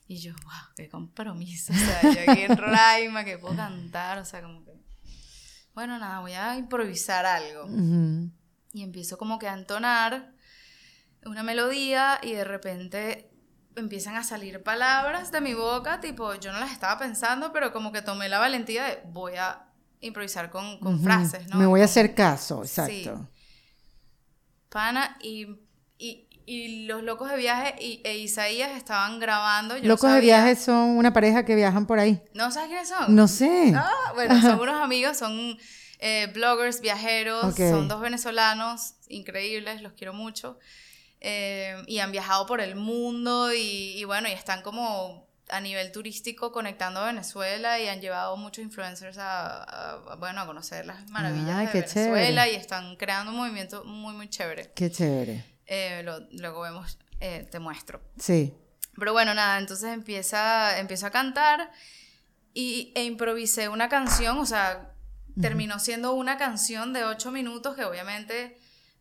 Y yo, wow, qué compromiso. O sea, yo aquí en Roraima, que puedo cantar, o sea, como que... Bueno, nada, voy a improvisar algo. Y empiezo como que a entonar una melodía y de repente empiezan a salir palabras de mi boca, tipo, yo no las estaba pensando, pero como que tomé la valentía de voy a improvisar con, con frases, ¿no? Me voy a hacer caso, exacto pana, y, y, y los locos de viaje y, e Isaías estaban grabando. locos de viaje son una pareja que viajan por ahí. ¿No sabes quiénes son? No sé. Ah, bueno, son unos amigos, son eh, bloggers, viajeros, son dos venezolanos increíbles, los quiero mucho. Eh, y han viajado por el mundo y, y bueno, y están como a nivel turístico conectando a Venezuela y han llevado muchos influencers a, bueno, a conocer las maravillas de Venezuela y están creando un movimiento muy, muy chévere. Qué chévere. Eh, luego vemos, eh, te muestro. Sí. Pero bueno, nada, entonces empieza, empiezo a cantar y, e improvisé una canción, o sea, terminó siendo una canción de ocho minutos que obviamente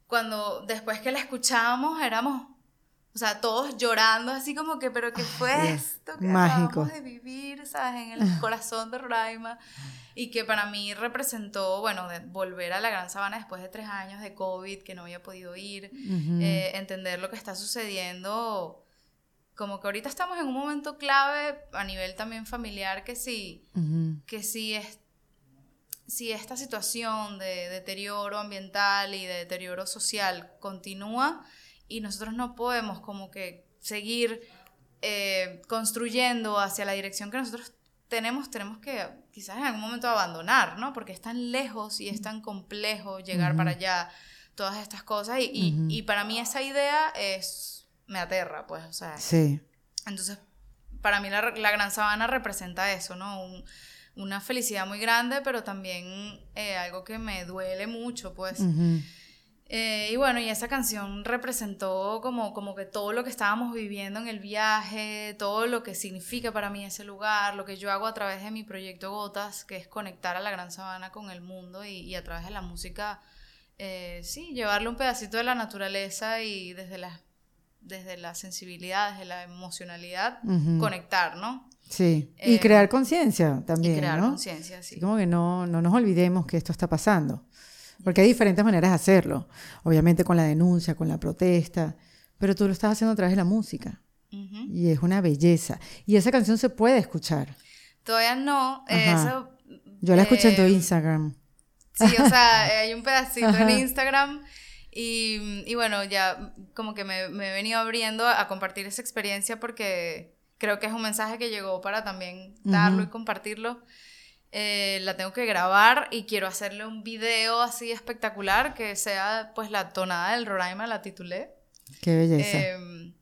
cuando después que la escuchábamos éramos o sea, todos llorando así como que, pero ¿qué fue esto que Mágico. acabamos de vivir, ¿sabes? En el corazón de Roraima. Y que para mí representó, bueno, de volver a la Gran Sabana después de tres años de COVID, que no había podido ir, eh, entender lo que está sucediendo. Como que ahorita estamos en un momento clave a nivel también familiar que sí, que sí es si esta situación de deterioro ambiental y de deterioro social continúa, y nosotros no podemos como que seguir eh, construyendo hacia la dirección que nosotros tenemos, tenemos que quizás en algún momento abandonar, ¿no? Porque es tan lejos y es tan complejo llegar para allá, todas estas cosas. Y, y, para mí esa idea es, me aterra, pues, o sea. Sí. Entonces, para mí la, la Gran Sabana representa eso, ¿no? una felicidad muy grande, pero también eh, algo que me duele mucho, pues. Eh, y bueno, y esa canción representó como, como que todo lo que estábamos viviendo en el viaje, todo lo que significa para mí ese lugar, lo que yo hago a través de mi proyecto Gotas, que es conectar a la Gran Sabana con el mundo y, a través de la música, eh, sí, llevarle un pedacito de la naturaleza y desde la, desde la sensibilidad, desde la emocionalidad, conectar, ¿no? Sí, y eh, crear conciencia también. Y crear conciencia, sí. Como que no, no nos olvidemos que esto está pasando. Porque hay diferentes maneras de hacerlo. Obviamente con la denuncia, con la protesta, pero tú lo estás haciendo a través de la música. Y es una belleza. Y esa canción se puede escuchar. Todavía no. Eso, Yo la escuché en tu eh, Instagram. Sí, o sea, hay un pedacito en Instagram. Y, y, bueno, ya como que me, me, he venido abriendo a, compartir esa experiencia porque creo que es un mensaje que llegó para también darlo y compartirlo. Eh, la tengo que grabar y quiero hacerle un video así espectacular que sea pues la tonada del Roraima, la titulé. Qué belleza. Em,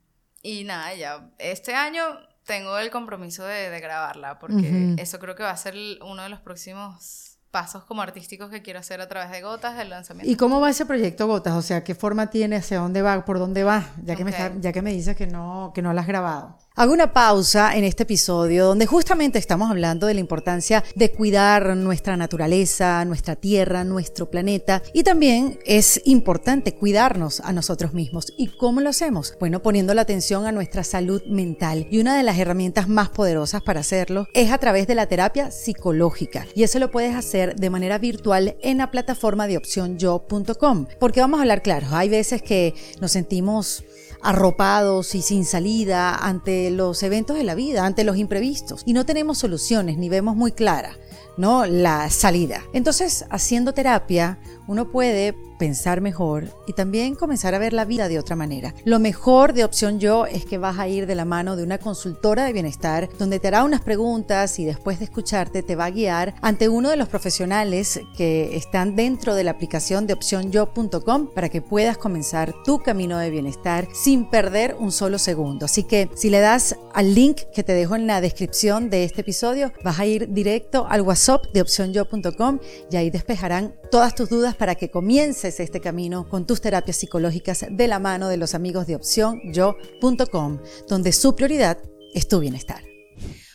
y nada, ya este año tengo el compromiso de, de grabarla porque eso creo que va a ser uno de los próximos pasos como artísticos que quiero hacer a través de Gotas del lanzamiento. ¿Y cómo va ese proyecto Gotas? O sea, ¿qué forma tiene? ¿Hacia dónde va? ¿Por dónde va? Ya que, me, ya que me dices que no, que no lo has grabado. Hago una pausa en este episodio donde justamente estamos hablando de la importancia de cuidar nuestra naturaleza, nuestra tierra, nuestro planeta y también es importante cuidarnos a nosotros mismos. ¿Y cómo lo hacemos? Bueno, poniendo la atención a nuestra salud mental y una de las herramientas más poderosas para hacerlo es a través de la terapia psicológica y eso lo puedes hacer de manera virtual en la plataforma de opcionyo.com porque vamos a hablar claro, hay veces que nos sentimos arropados y sin salida ante los eventos de la vida, ante los imprevistos. Y no tenemos soluciones ni vemos muy clara, ¿no? La salida. Entonces, haciendo terapia, uno puede pensar mejor y también comenzar a ver la vida de otra manera. Lo mejor de Opción Yo es que vas a ir de la mano de una consultora de bienestar donde te hará unas preguntas y después de escucharte te va a guiar ante uno de los profesionales que están dentro de la aplicación de opcionyo.com para que puedas comenzar tu camino de bienestar sin perder un solo segundo. Así que si le das al link que te dejo en la descripción de este episodio, vas a ir directo al WhatsApp de opcionyo.com y ahí despejarán todas tus dudas para que comiences este camino con tus terapias psicológicas de la mano de los amigos de opciónyo.com, donde su prioridad es tu bienestar.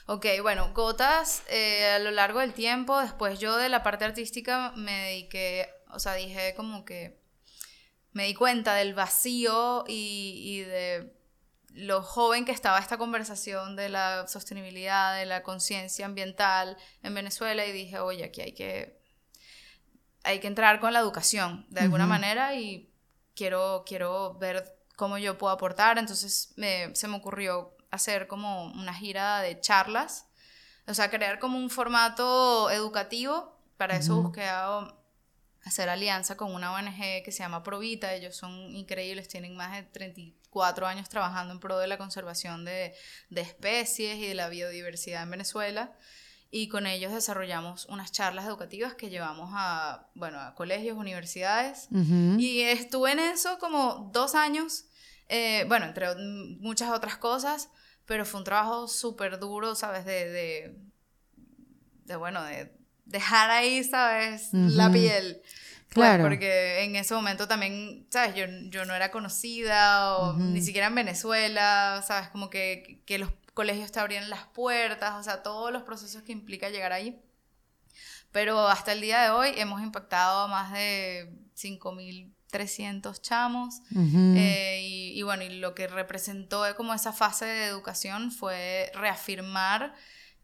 Ok, bueno, gotas eh, a lo largo del tiempo, después yo de la parte artística me dediqué, o sea, dije como que me di cuenta del vacío y, y de lo joven que estaba esta conversación de la sostenibilidad, de la conciencia ambiental en Venezuela y dije, oye, aquí hay que hay que entrar con la educación de alguna manera y quiero, quiero ver cómo yo puedo aportar. Entonces se me ocurrió hacer como una gira de charlas, o sea, crear como un formato educativo. Para eso busqué hacer alianza con una ONG que se llama Provita. Ellos son increíbles, tienen más de 34 años trabajando en pro de la conservación de, de especies y de la biodiversidad en Venezuela y con ellos desarrollamos unas charlas educativas que llevamos a, bueno, a colegios, universidades. Y estuve en eso como dos años, eh, bueno, entre muchas otras cosas, pero fue un trabajo súper duro, ¿sabes? De, de, de, bueno, de dejar ahí, ¿sabes? La piel. Pues, claro. porque en ese momento también, ¿sabes? Yo, yo no era conocida, o ni siquiera en Venezuela, ¿sabes? Como que, que los colegios te abrían las puertas, o sea, todos los procesos que implica llegar ahí. Pero hasta el día de hoy hemos impactado a más de 5.300 chamos. Eh, y, bueno, y lo que representó como esa fase de educación fue reafirmar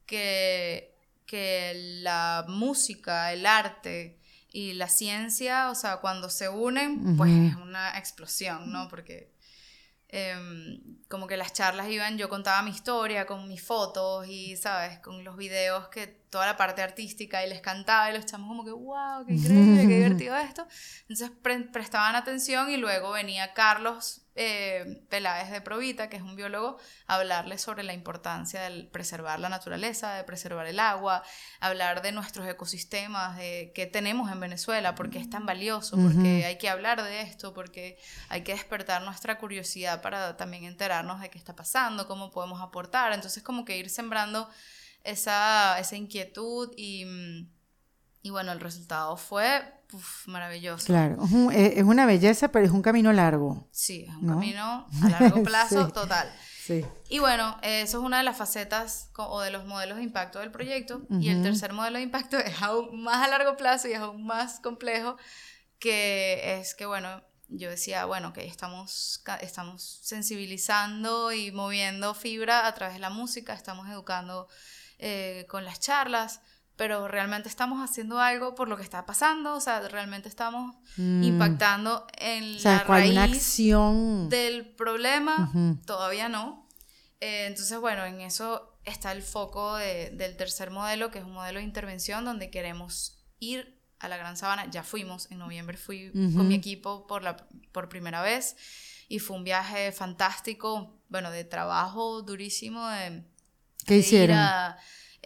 que, que la música, el arte y la ciencia, o sea, cuando se unen, pues es una explosión, ¿no? Porque Em, como que las charlas iban, yo contaba mi historia con mis fotos y, ¿sabes? Con los videos, que toda la parte artística y les cantaba y los chamos como que, wow, qué increíble, qué divertido esto. Entonces prestaban atención y luego venía Carlos eh, Peláez de Provita, que es un biólogo, hablarles sobre la importancia de preservar la naturaleza, de preservar el agua, hablar de nuestros ecosistemas, de qué tenemos en Venezuela, por qué es tan valioso, porque hay que hablar de esto, porque hay que despertar nuestra curiosidad para también enterarnos de qué está pasando, cómo podemos aportar. Entonces, como que ir sembrando esa, esa inquietud y, y bueno, el resultado fue maravilloso. Claro, es una belleza, pero es un camino largo. Sí, es un camino a largo plazo total. Sí. Y bueno, eso es una de las facetas o de los modelos de impacto del proyecto. Y el tercer modelo de impacto es aún más a largo plazo y es aún más complejo, que es que, bueno, yo decía, bueno, que estamos, estamos sensibilizando y moviendo fibra a través de la música, estamos educando eh, con las charlas, pero realmente estamos haciendo algo por lo que está pasando, o sea, realmente estamos mm. impactando en la raíz acción... del problema, todavía no. Eh, entonces, bueno, en eso está el foco del tercer modelo, que es un modelo de intervención donde queremos ir a la Gran Sabana. Ya fuimos, en noviembre fui con mi equipo por, la, por primera vez y fue un viaje fantástico, bueno, de trabajo durísimo, de, ¿Qué hicieron?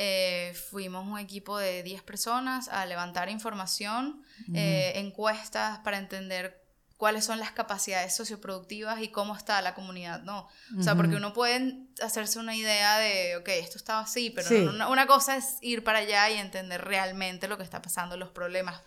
Eh, fuimos un equipo de 10 personas a levantar información, eh, encuestas para entender cuáles son las capacidades socioproductivas y cómo está la comunidad, ¿no? O sea, porque uno puede hacerse una idea de, ok, esto estaba así, pero una, cosa es ir para allá y entender realmente lo que está pasando, los problemas,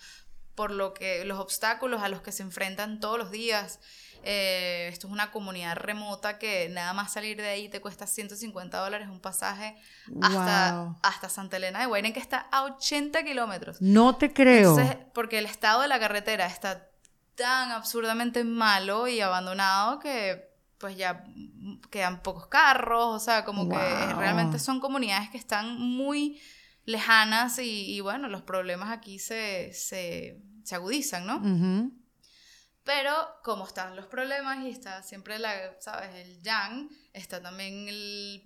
por lo que, los obstáculos a los que se enfrentan todos los días. Eh, esto es una comunidad remota que nada más salir de ahí te cuesta 150 dólares un pasaje hasta, hasta Santa Elena de Guairén, que está a 80 kilómetros. No te creo. porque el estado de la carretera está tan absurdamente malo y abandonado que pues ya quedan pocos carros, o sea, como que realmente son comunidades que están muy lejanas y, bueno, los problemas aquí se, se, se agudizan, ¿no? Pero como están los problemas y está siempre la, ¿sabes? El yang, está también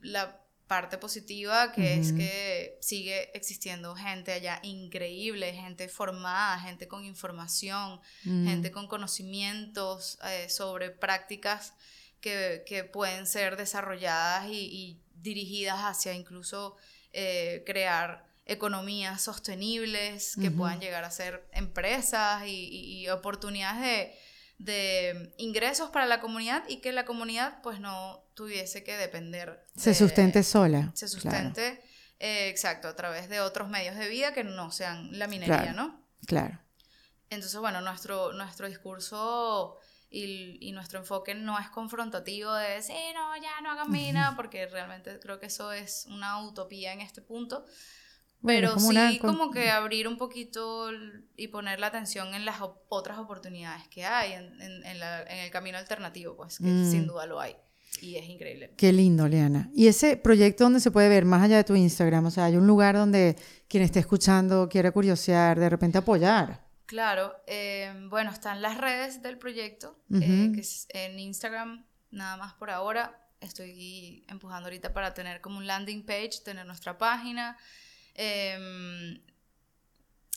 la parte positiva que es que sigue existiendo gente allá increíble, gente formada, gente con información, gente con conocimientos eh, sobre prácticas que, que, pueden ser desarrolladas y, dirigidas hacia incluso eh, crear economías sostenibles que puedan llegar a ser empresas y oportunidades de de ingresos para la comunidad y que la comunidad pues no tuviese que depender. se sustente sola. Se sustente, eh, exacto, a través de otros medios de vida que no sean la minería, ¿no? Claro. Entonces, bueno, nuestro, nuestro discurso y, y, nuestro enfoque no es confrontativo de decir, no, ya no hagan mina, porque realmente creo que eso es una utopía en este punto, pero sí, como que abrir un poquito y poner la atención en las otras oportunidades que hay en, en, la, en el camino alternativo, pues, que mm. sin duda lo hay. Y es increíble. Qué lindo, Leana. ¿Y ese proyecto donde se puede ver más allá de tu Instagram? O sea, hay un lugar donde quien esté escuchando quiera curiosear, de repente apoyar. Claro, eh, bueno, están las redes del proyecto, eh, que es en Instagram, nada más por ahora. Estoy empujando ahorita para tener como un landing page, tener nuestra página. Em,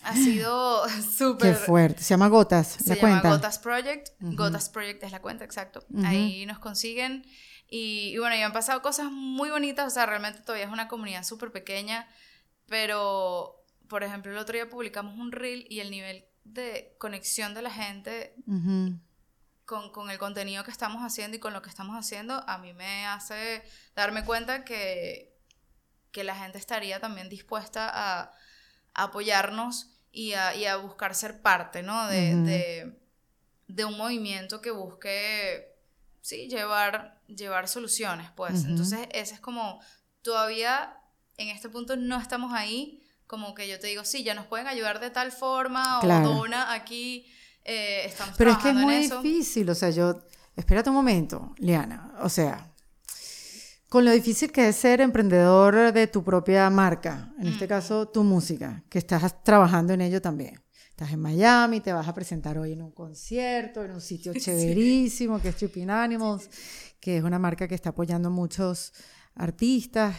ha sido súper... Qué fuerte. Se llama Gotas, se llama Gotas Project. Gotas Project es la cuenta, exacto. Ahí nos consiguen. Y, bueno, y han pasado cosas muy bonitas. O sea, realmente todavía es una comunidad súper pequeña. Pero, por ejemplo, el otro día publicamos un reel y el nivel de conexión de la gente con, con, el contenido que estamos haciendo y con lo que estamos haciendo, a mí me hace darme cuenta que que la gente estaría también dispuesta a, apoyarnos y a, buscar ser parte, ¿no? De, un movimiento que busque, sí, llevar, llevar soluciones, pues. Entonces, ese es como, todavía en este punto no estamos ahí, como que yo te digo, sí, ya nos pueden ayudar de tal forma, o dona aquí, eh, estamos Pero es que es muy difícil, o sea, yo, espérate un momento, Liana, o sea, con lo difícil que es ser emprendedor de tu propia marca, en este caso tu música, que estás trabajando en ello también. Estás en Miami, te vas a presentar hoy en un concierto, en un sitio chéverísimo, que es Tripping Animals, que es una marca que está apoyando a muchos artistas,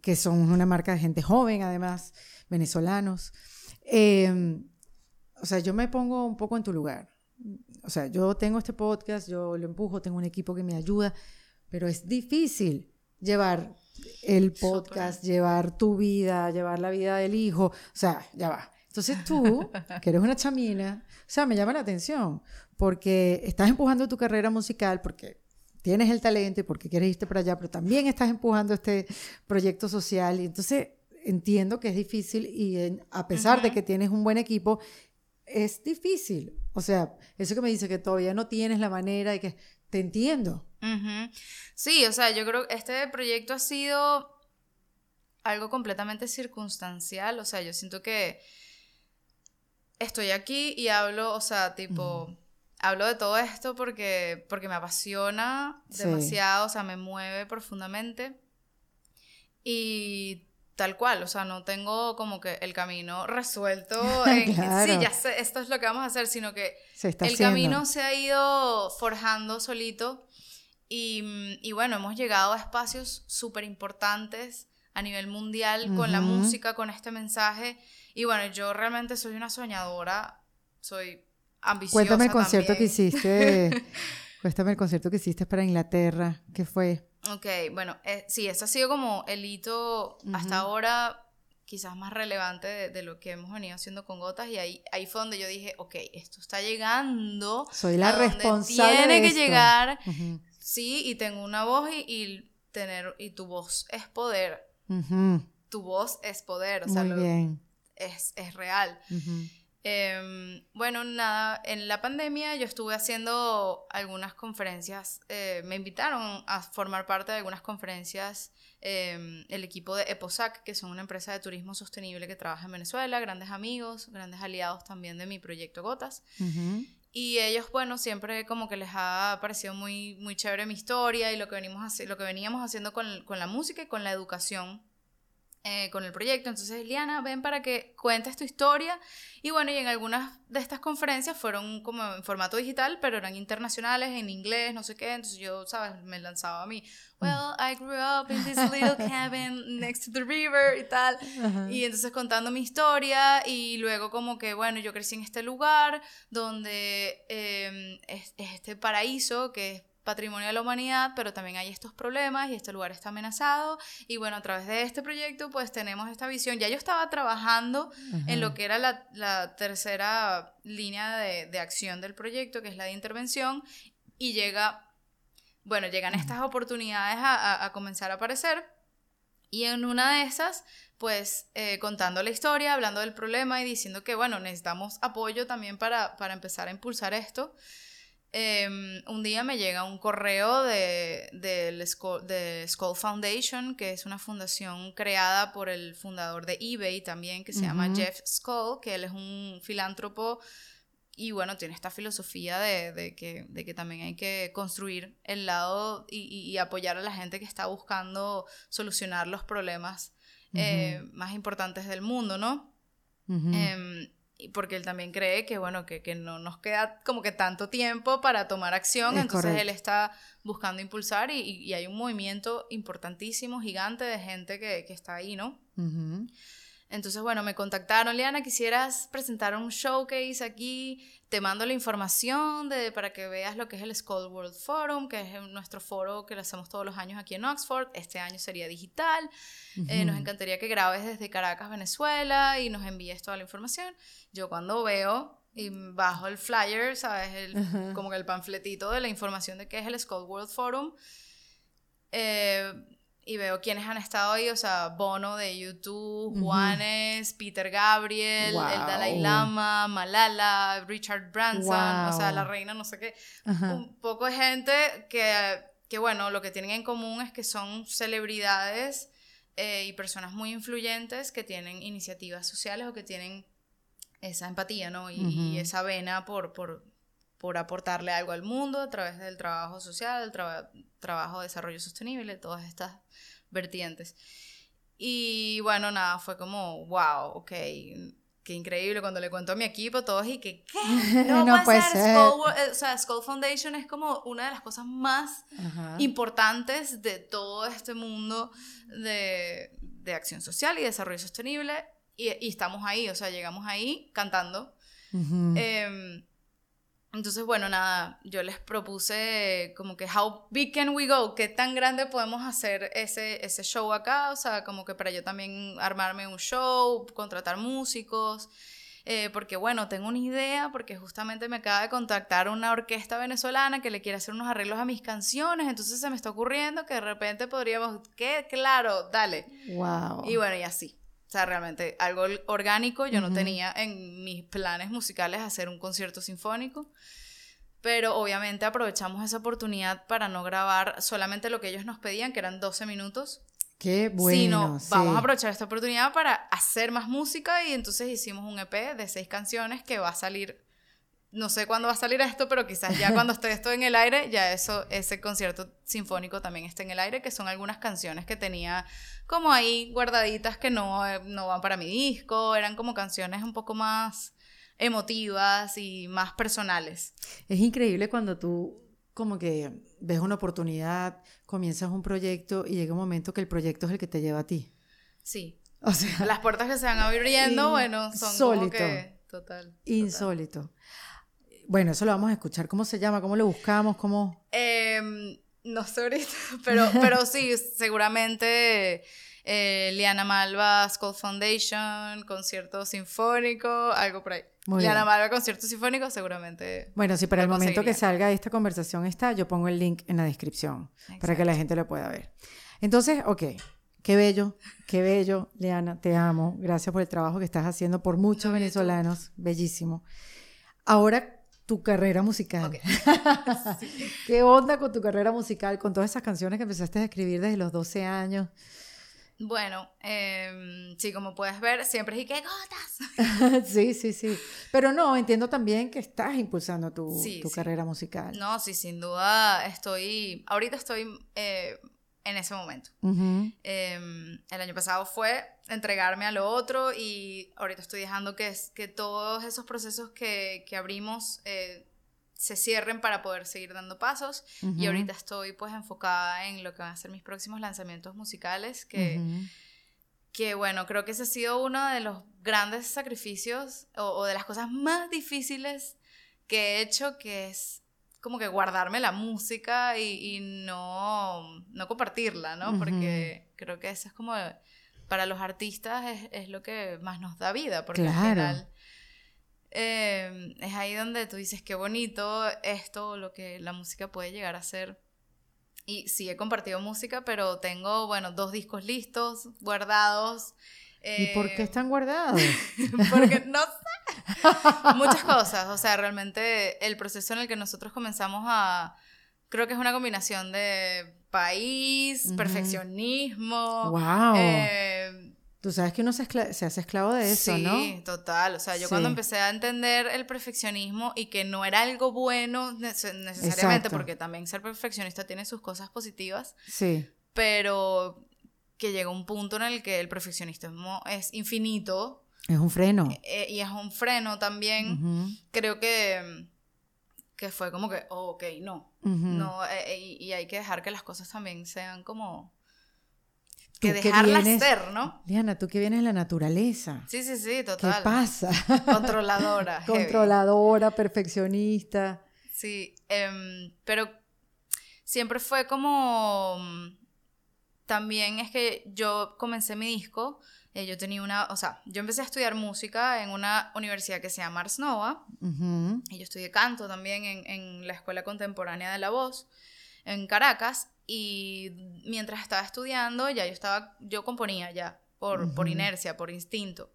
que son una marca de gente joven, además, venezolanos. Em, o sea, yo me pongo un poco en tu lugar. o sea, yo tengo este podcast, yo lo empujo, tengo un equipo que me ayuda, pero es difícil llevar el podcast, llevar tu vida, llevar la vida del hijo, o sea, ya va. Entonces tú, que eres una chamina, o sea, me llama la atención, porque estás empujando tu carrera musical, porque tienes el talento y porque quieres irte para allá, pero también estás empujando este proyecto social. Y entonces entiendo que es difícil y a pesar de que tienes un buen equipo, es difícil. O sea, eso que me dice que todavía no tienes la manera y que te entiendo. Sí, o sea, yo creo que este proyecto ha sido algo completamente circunstancial. O sea, yo siento que estoy aquí y hablo, o sea, tipo, hablo de todo esto porque, porque me apasiona demasiado, o sea, me mueve profundamente. Y tal cual, o sea, no tengo como que el camino resuelto en, sí, ya sé, esto es lo que vamos a hacer, sino que el camino se ha ido forjando solito y, y bueno, hemos llegado a espacios súper importantes a nivel mundial con la música, con este mensaje y bueno, yo realmente soy una soñadora, soy ambiciosa Cuéntame el concierto que hiciste, cuéntame el concierto que hiciste para Inglaterra, ¿qué fue? Ok, bueno, eh, sí, eso ha sido como el hito hasta ahora quizás más relevante de, lo que hemos venido haciendo con Gotas y ahí, ahí fue donde yo dije, ok, esto está llegando. Soy la responsable. Tiene que llegar, sí, y tengo una voz y, tener, y tu voz es poder. Tu voz es poder, o sea, Es, es, real. Em, bueno, nada, en la pandemia yo estuve haciendo algunas conferencias, eh, me invitaron a formar parte de algunas conferencias em, el equipo de EPOSAC, que son una empresa de turismo sostenible que trabaja en Venezuela, grandes amigos, grandes aliados también de mi proyecto Gotas. Y ellos, bueno, siempre como que les ha parecido muy, muy chévere mi historia y lo que, venimos lo que veníamos haciendo con, con la música y con la educación eh, con el proyecto. Entonces, Liana, ven para que cuentes tu historia. Y bueno, y en algunas de estas conferencias fueron como en formato digital, pero eran internacionales, en inglés, no sé qué. Entonces yo, ¿sabes? Me lanzaba a mí. Mm. Well, I grew up in this little cabin next to the river y tal. Y entonces contando mi historia y luego como que, bueno, yo crecí en este lugar donde eh, es, es este paraíso que es patrimonio de la humanidad, pero también hay estos problemas y este lugar está amenazado. Y bueno, a través de este proyecto pues tenemos esta visión. Ya yo estaba trabajando en lo que era la, la tercera línea de, de, acción del proyecto, que es la de intervención, y llega, bueno, llegan estas oportunidades a, a, comenzar a aparecer. Y en una de esas, pues eh, contando la historia, hablando del problema y diciendo que, bueno, necesitamos apoyo también para, para empezar a impulsar esto. Em, un día me llega un correo de, de, de Skull Foundation, que es una fundación creada por el fundador de eBay también, que se llama Jeff Skull, que él es un filántropo y bueno, tiene esta filosofía de, de, que, de que, también hay que construir el lado y, y, apoyar a la gente que está buscando solucionar los problemas eh, más importantes del mundo, ¿no? Porque él también cree que, bueno, que, que, no nos queda como que tanto tiempo para tomar acción, entonces él está buscando impulsar y, y, hay un movimiento importantísimo, gigante de gente que, que está ahí, ¿no? Entonces, bueno, me contactaron, Liana, quisieras presentar un showcase aquí, te mando la información de, para que veas lo que es el Skull World Forum, que es nuestro foro que lo hacemos todos los años aquí en Oxford. Este año sería digital. Eh, nos encantaría que grabes desde Caracas, Venezuela, y nos envíes toda la información. Yo cuando veo y bajo el flyer, ¿sabes? El, Como que el panfletito de la información de qué es el Skull World Forum. Eh, y veo quiénes han estado ahí, o sea, Bono de YouTube, Juanes, Peter Gabriel, el Dalai Lama, Malala, Richard Branson, o sea, la reina no sé qué. Un poco de gente que, que, bueno, lo que tienen en común es que son celebridades eh, y personas muy influyentes que tienen iniciativas sociales o que tienen esa empatía, ¿no? Y, esa vena por, por, por aportarle algo al mundo a través del trabajo social, el trabajo de desarrollo sostenible, todas estas vertientes. Y bueno, nada, fue como, wow, ok, qué increíble cuando le cuento a mi equipo, todos y que, ¿qué? No, puede ser. Skull, eh, o sea, Skull Foundation es como una de las cosas más importantes de todo este mundo de, de, acción social y desarrollo sostenible. Y, y, estamos ahí, o sea, llegamos ahí cantando. Entonces, bueno, nada, yo les propuse como que, how big can we go? ¿Qué tan grande podemos hacer ese, ese show acá? O sea, como que para yo también armarme un show, contratar músicos. Eh, porque bueno, tengo una idea, porque justamente me acaba de contactar una orquesta venezolana que le quiere hacer unos arreglos a mis canciones, entonces se me está ocurriendo que de repente podríamos, ¿qué? Claro, dale. Wow. Y bueno, y así. O sea, realmente algo orgánico, yo no tenía en mis planes musicales hacer un concierto sinfónico, pero obviamente aprovechamos esa oportunidad para no grabar solamente lo que ellos nos pedían, que eran 12 minutos, Qué bueno. Sino, vamos a aprovechar esta oportunidad para hacer más música y entonces hicimos un EP de seis canciones que va a salir, no sé cuándo va a salir esto, pero quizás ya cuando esté esto en el aire, ya eso, ese concierto sinfónico también está en el aire, que son algunas canciones que tenía como ahí guardaditas que no, no van para mi disco, eran como canciones un poco más emotivas y más personales. Es increíble cuando tú como que ves una oportunidad, comienzas un proyecto y llega un momento que el proyecto es el que te lleva a ti. Sí. O sea, las puertas que se van abriendo, bueno, son como que total, Insólito. Bueno, eso lo vamos a escuchar. ¿Cómo se llama? ¿Cómo lo buscamos? ¿Cómo? Em, no sé ahorita, pero, pero sí, seguramente eh, Liana Malva, School Foundation, concierto sinfónico, algo por ahí. Muy Liana Malva, concierto sinfónico, seguramente. Bueno, si para el momento que salga esta conversación está, yo pongo el link en la descripción para que la gente lo pueda ver. Entonces, ok, qué bello, qué bello, Liana, te amo. Gracias por el trabajo que estás haciendo por muchos venezolanos, bellísimo. Ahora tu carrera musical. ¿Qué onda con tu carrera musical, con todas esas canciones que empezaste a escribir desde los 12 años? Bueno, eh, sí, como puedes ver, siempre es que gotas. sí, sí, sí. Pero no, entiendo también que estás impulsando tu, tu carrera musical. No, sí, sin duda estoy, ahorita estoy eh, en ese momento. Em, el año pasado fue entregarme a lo otro y ahorita estoy dejando que, que todos esos procesos que, que abrimos eh, se cierren para poder seguir dando pasos. Y ahorita estoy pues enfocada en lo que van a ser mis próximos lanzamientos musicales, que, que bueno, creo que ese ha sido uno de los grandes sacrificios o, de las cosas más difíciles que he hecho, que es como que guardarme la música y, no, no, compartirla, ¿no? Porque creo que eso es como, para los artistas es, es, lo que más nos da vida, porque al final Em, es ahí donde tú dices, qué bonito esto, lo que la música puede llegar a ser. Y sí, he compartido música, pero tengo, bueno, dos discos listos, guardados. ¿Y por qué están guardados? porque no sé. Muchas cosas. O sea, realmente el proceso en el que nosotros comenzamos a. Creo que es una combinación de país, perfeccionismo. ¡Wow! Tú sabes que uno se, hace esclavo de eso, ¿no? Sí, total. O sea, yo cuando empecé a entender el perfeccionismo y que no era algo bueno necesariamente, porque también ser perfeccionista tiene sus cosas positivas. Sí. Pero que llega un punto en el que el perfeccionismo es infinito. Es un freno. Eh, y es un freno también. Creo que, que fue como que, oh, ok, no. no eh, y hay que dejar que las cosas también sean como que dejarla ser, ¿no? Diana, tú que vienes de la naturaleza. Sí, sí, sí, total. ¿Qué pasa? Controladora. Controladora, perfeccionista. Sí, em, pero siempre fue como... También es que yo comencé mi disco, eh, yo tenía una, o sea, yo empecé a estudiar música en una universidad que se llama Ars Nova, y yo estudié canto también en, en la Escuela Contemporánea de la Voz en Caracas, y mientras estaba estudiando, ya yo estaba, yo componía ya, por, por inercia, por instinto.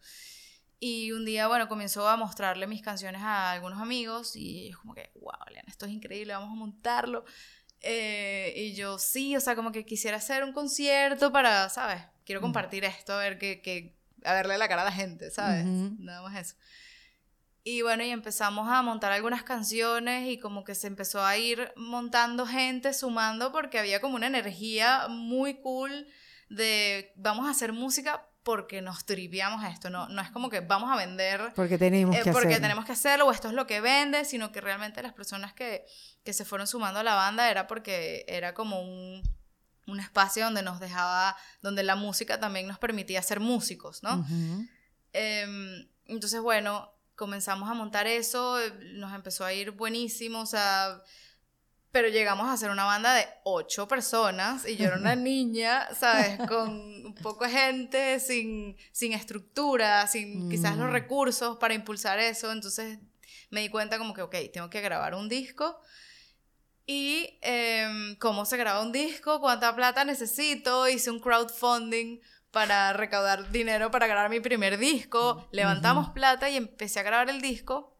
Y un día, bueno, comenzó a mostrarle mis canciones a algunos amigos y ellos como que, wow, Leana, esto es increíble, vamos a montarlo. Eh, y yo sí, o sea, como que quisiera hacer un concierto para, ¿sabes? Quiero compartir esto, a ver que, que, a verle la cara a la gente, ¿sabes? Nada más eso. Y bueno, y empezamos a montar algunas canciones y como que se empezó a ir montando gente, sumando, porque había como una energía muy cool de vamos a hacer música porque nos triviamos esto, no, no es como que vamos a vender porque tenemos eh, que porque tenemos que hacerlo o esto es lo que vende, sino que realmente las personas que, que se fueron sumando a la banda era porque era como un, un espacio donde nos dejaba, donde la música también nos permitía ser músicos, ¿no? Em, entonces, bueno, comenzamos a montar eso, nos empezó a ir buenísimo, o sea, pero llegamos a ser una banda de ocho personas y yo era una niña, ¿sabes? Con poco gente, sin, sin estructura, sin quizás los mm. recursos para impulsar eso, entonces me di cuenta como que, ok, tengo que grabar un disco. Y em, cómo se graba un disco, cuánta plata necesito, hice un crowdfunding para recaudar dinero para grabar mi primer disco, levantamos plata y empecé a grabar el disco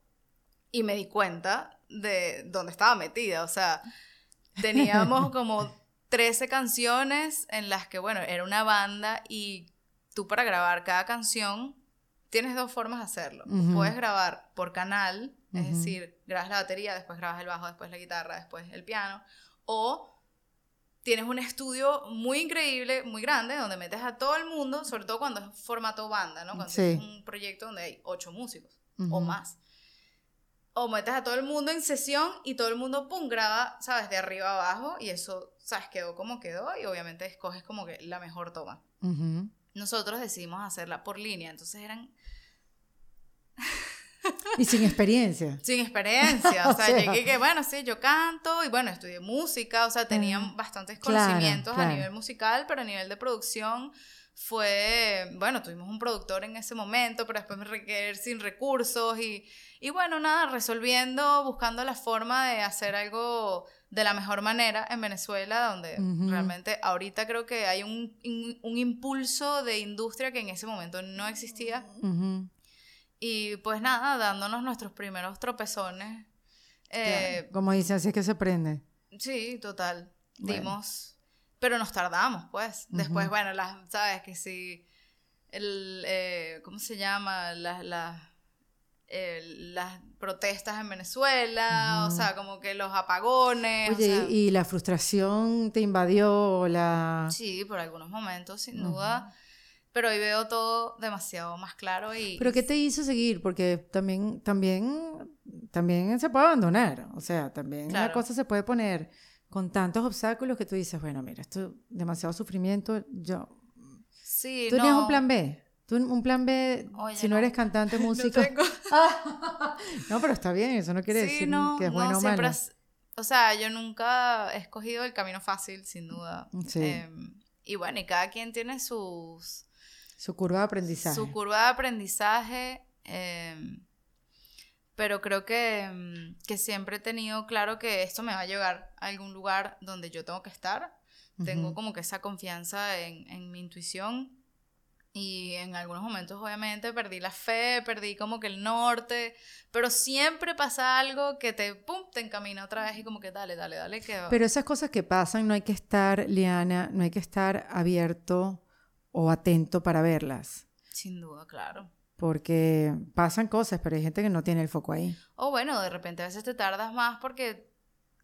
y me di cuenta de dónde estaba metida, o sea, teníamos como 13 canciones en las que, bueno, era una banda y tú para grabar cada canción tienes dos formas de hacerlo. Puedes grabar por canal, es decir, grabas la batería, después grabas el bajo, después la guitarra, después el piano, o tienes un estudio muy increíble, muy grande, donde metes a todo el mundo, sobre todo cuando es formato banda, ¿no? Cuando es un proyecto donde hay ocho músicos o más. O metes a todo el mundo en sesión y todo el mundo, pum, graba, ¿sabes? De arriba a abajo y eso, ¿sabes? Quedó como quedó y obviamente escoges como que la mejor toma. Nosotros decidimos hacerla por línea, entonces eran... Y sin experiencia. Sin experiencia. O, sea, llegué que, bueno, sí, yo canto y bueno, estudié música, o sea, tenía mm, bastantes conocimientos a nivel musical, pero a nivel de producción fue, bueno, tuvimos un productor en ese momento, pero después me requerir sin recursos y, y bueno, nada, resolviendo, buscando la forma de hacer algo de la mejor manera en Venezuela, donde realmente ahorita creo que hay un, un, impulso de industria que en ese momento no existía. Y pues nada, dándonos nuestros primeros tropezones. Eh, Como dice, así es que se prende. Sí, total. Dimos. Pero nos tardamos, pues. Después, bueno, las, ¿sabes? Que si. El, eh, ¿Cómo se llama? Las. las protestas en Venezuela, o sea, como que los apagones. Oye, y la frustración te invadió la... Sí, por algunos momentos, sin duda pero hoy veo todo demasiado más claro y... ¿Pero qué te hizo seguir? Porque también, también, también se puede abandonar, o sea, también la cosa se puede poner con tantos obstáculos que tú dices, bueno, mira, esto demasiado sufrimiento, yo... Sí, ¿Tú tienes un plan B? ¿Tú un plan B, si no, eres cantante, músico? No, pero está bien, eso no quiere decir que es bueno o malo. o sea, yo nunca he escogido el camino fácil, sin duda. Sí. Em, y bueno, y cada quien tiene sus su curva de aprendizaje. Su curva de aprendizaje. Em, pero creo que, em, que, siempre he tenido claro que esto me va a llevar a algún lugar donde yo tengo que estar. Tengo como que esa confianza en, en, mi intuición. Y en algunos momentos, obviamente, perdí la fe, perdí como que el norte. Pero siempre pasa algo que te, pum, te encamina otra vez y como que dale, dale, dale. Que Pero esas cosas que pasan, no hay que estar, Liana, no hay que estar abierto o atento para verlas. Sin duda, claro. Porque pasan cosas, pero hay gente que no tiene el foco ahí. O bueno, de repente a veces te tardas más porque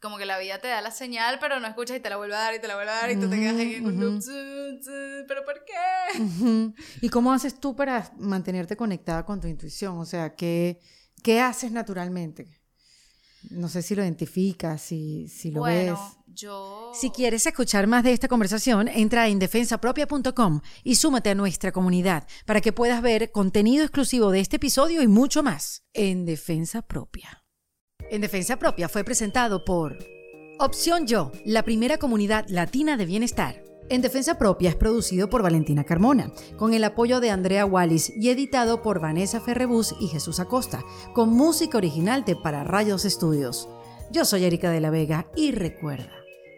como que la vida te da la señal, pero no escuchas y te la vuelve a dar y te la vuelve a dar y tú te quedas ahí loop. ¿Pero por qué? ¿Y cómo haces tú para mantenerte conectada con tu intuición? O sea, ¿qué, qué haces naturalmente? No sé si lo identificas, si, si lo bueno, ves. Yo... Si quieres escuchar más de esta conversación, entra a indefensapropia.com y súmate a nuestra comunidad para que puedas ver contenido exclusivo de este episodio y mucho más en Defensa Propia. En Defensa Propia fue presentado por Opción Yo, la primera comunidad latina de bienestar. En Defensa Propia es producido por Valentina Carmona, con el apoyo de Andrea Wallis y editado por Vanessa Ferrebus y Jesús Acosta, con música original de Para Rayos Estudios. Yo soy Erika de la Vega y recuerda